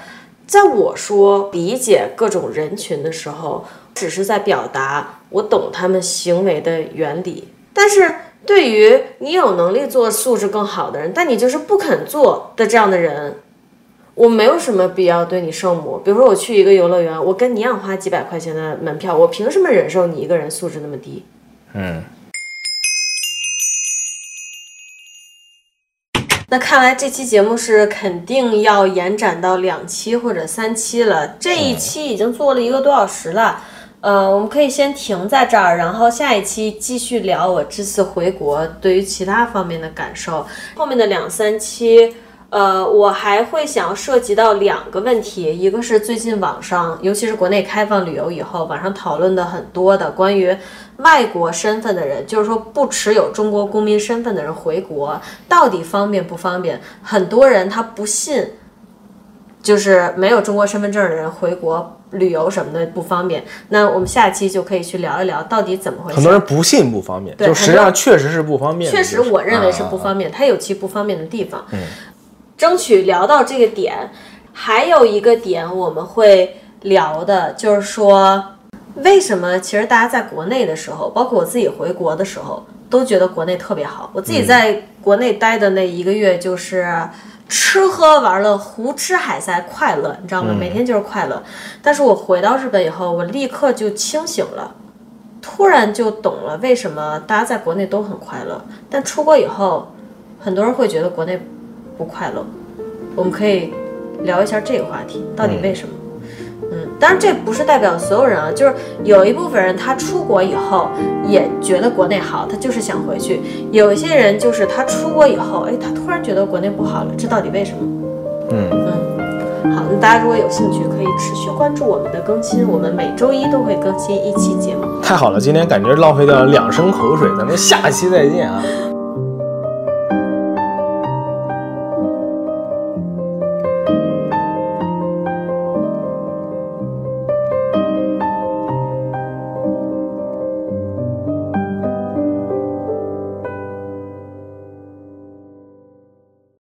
在我说理解各种人群的时候，只是在表达我懂他们行为的原理。但是对于你有能力做素质更好的人，但你就是不肯做的这样的人，我没有什么必要对你圣母。比如说我去一个游乐园，我跟你一样花几百块钱的门票，我凭什么忍受你一个人素质那么低？嗯。那看来这期节目是肯定要延展到两期或者三期了。这一期已经做了一个多小时了，呃，我们可以先停在这儿，然后下一期继续聊我这次回国对于其他方面的感受。后面的两三期。呃，我还会想涉及到两个问题，一个是最近网上，尤其是国内开放旅游以后，网上讨论的很多的关于外国身份的人，就是说不持有中国公民身份的人回国到底方便不方便？很多人他不信，就是没有中国身份证的人回国旅游什么的不方便。那我们下期就可以去聊一聊到底怎么回事。很多人不信不方便，就实际上确实是不方便。确实，我认为是不方便，它有其不方便的地方。嗯。争取聊到这个点，还有一个点我们会聊的，就是说，为什么其实大家在国内的时候，包括我自己回国的时候，都觉得国内特别好。我自己在国内待的那一个月，就是吃喝玩乐，胡吃海塞，快乐，你知道吗？每天就是快乐。但是我回到日本以后，我立刻就清醒了，突然就懂了为什么大家在国内都很快乐，但出国以后，很多人会觉得国内不快乐。我们可以聊一下这个话题，到底为什么？嗯，当然这不是代表所有人啊，就是有一部分人他出国以后也觉得国内好，他就是想回去；有一些人就是他出国以后，哎，他突然觉得国内不好了，这到底为什么？嗯嗯，好，那大家如果有兴趣，可以持续关注我们的更新，我们每周一都会更新一期节目。太好了，今天感觉浪费掉了两升口水，咱们下期再见啊！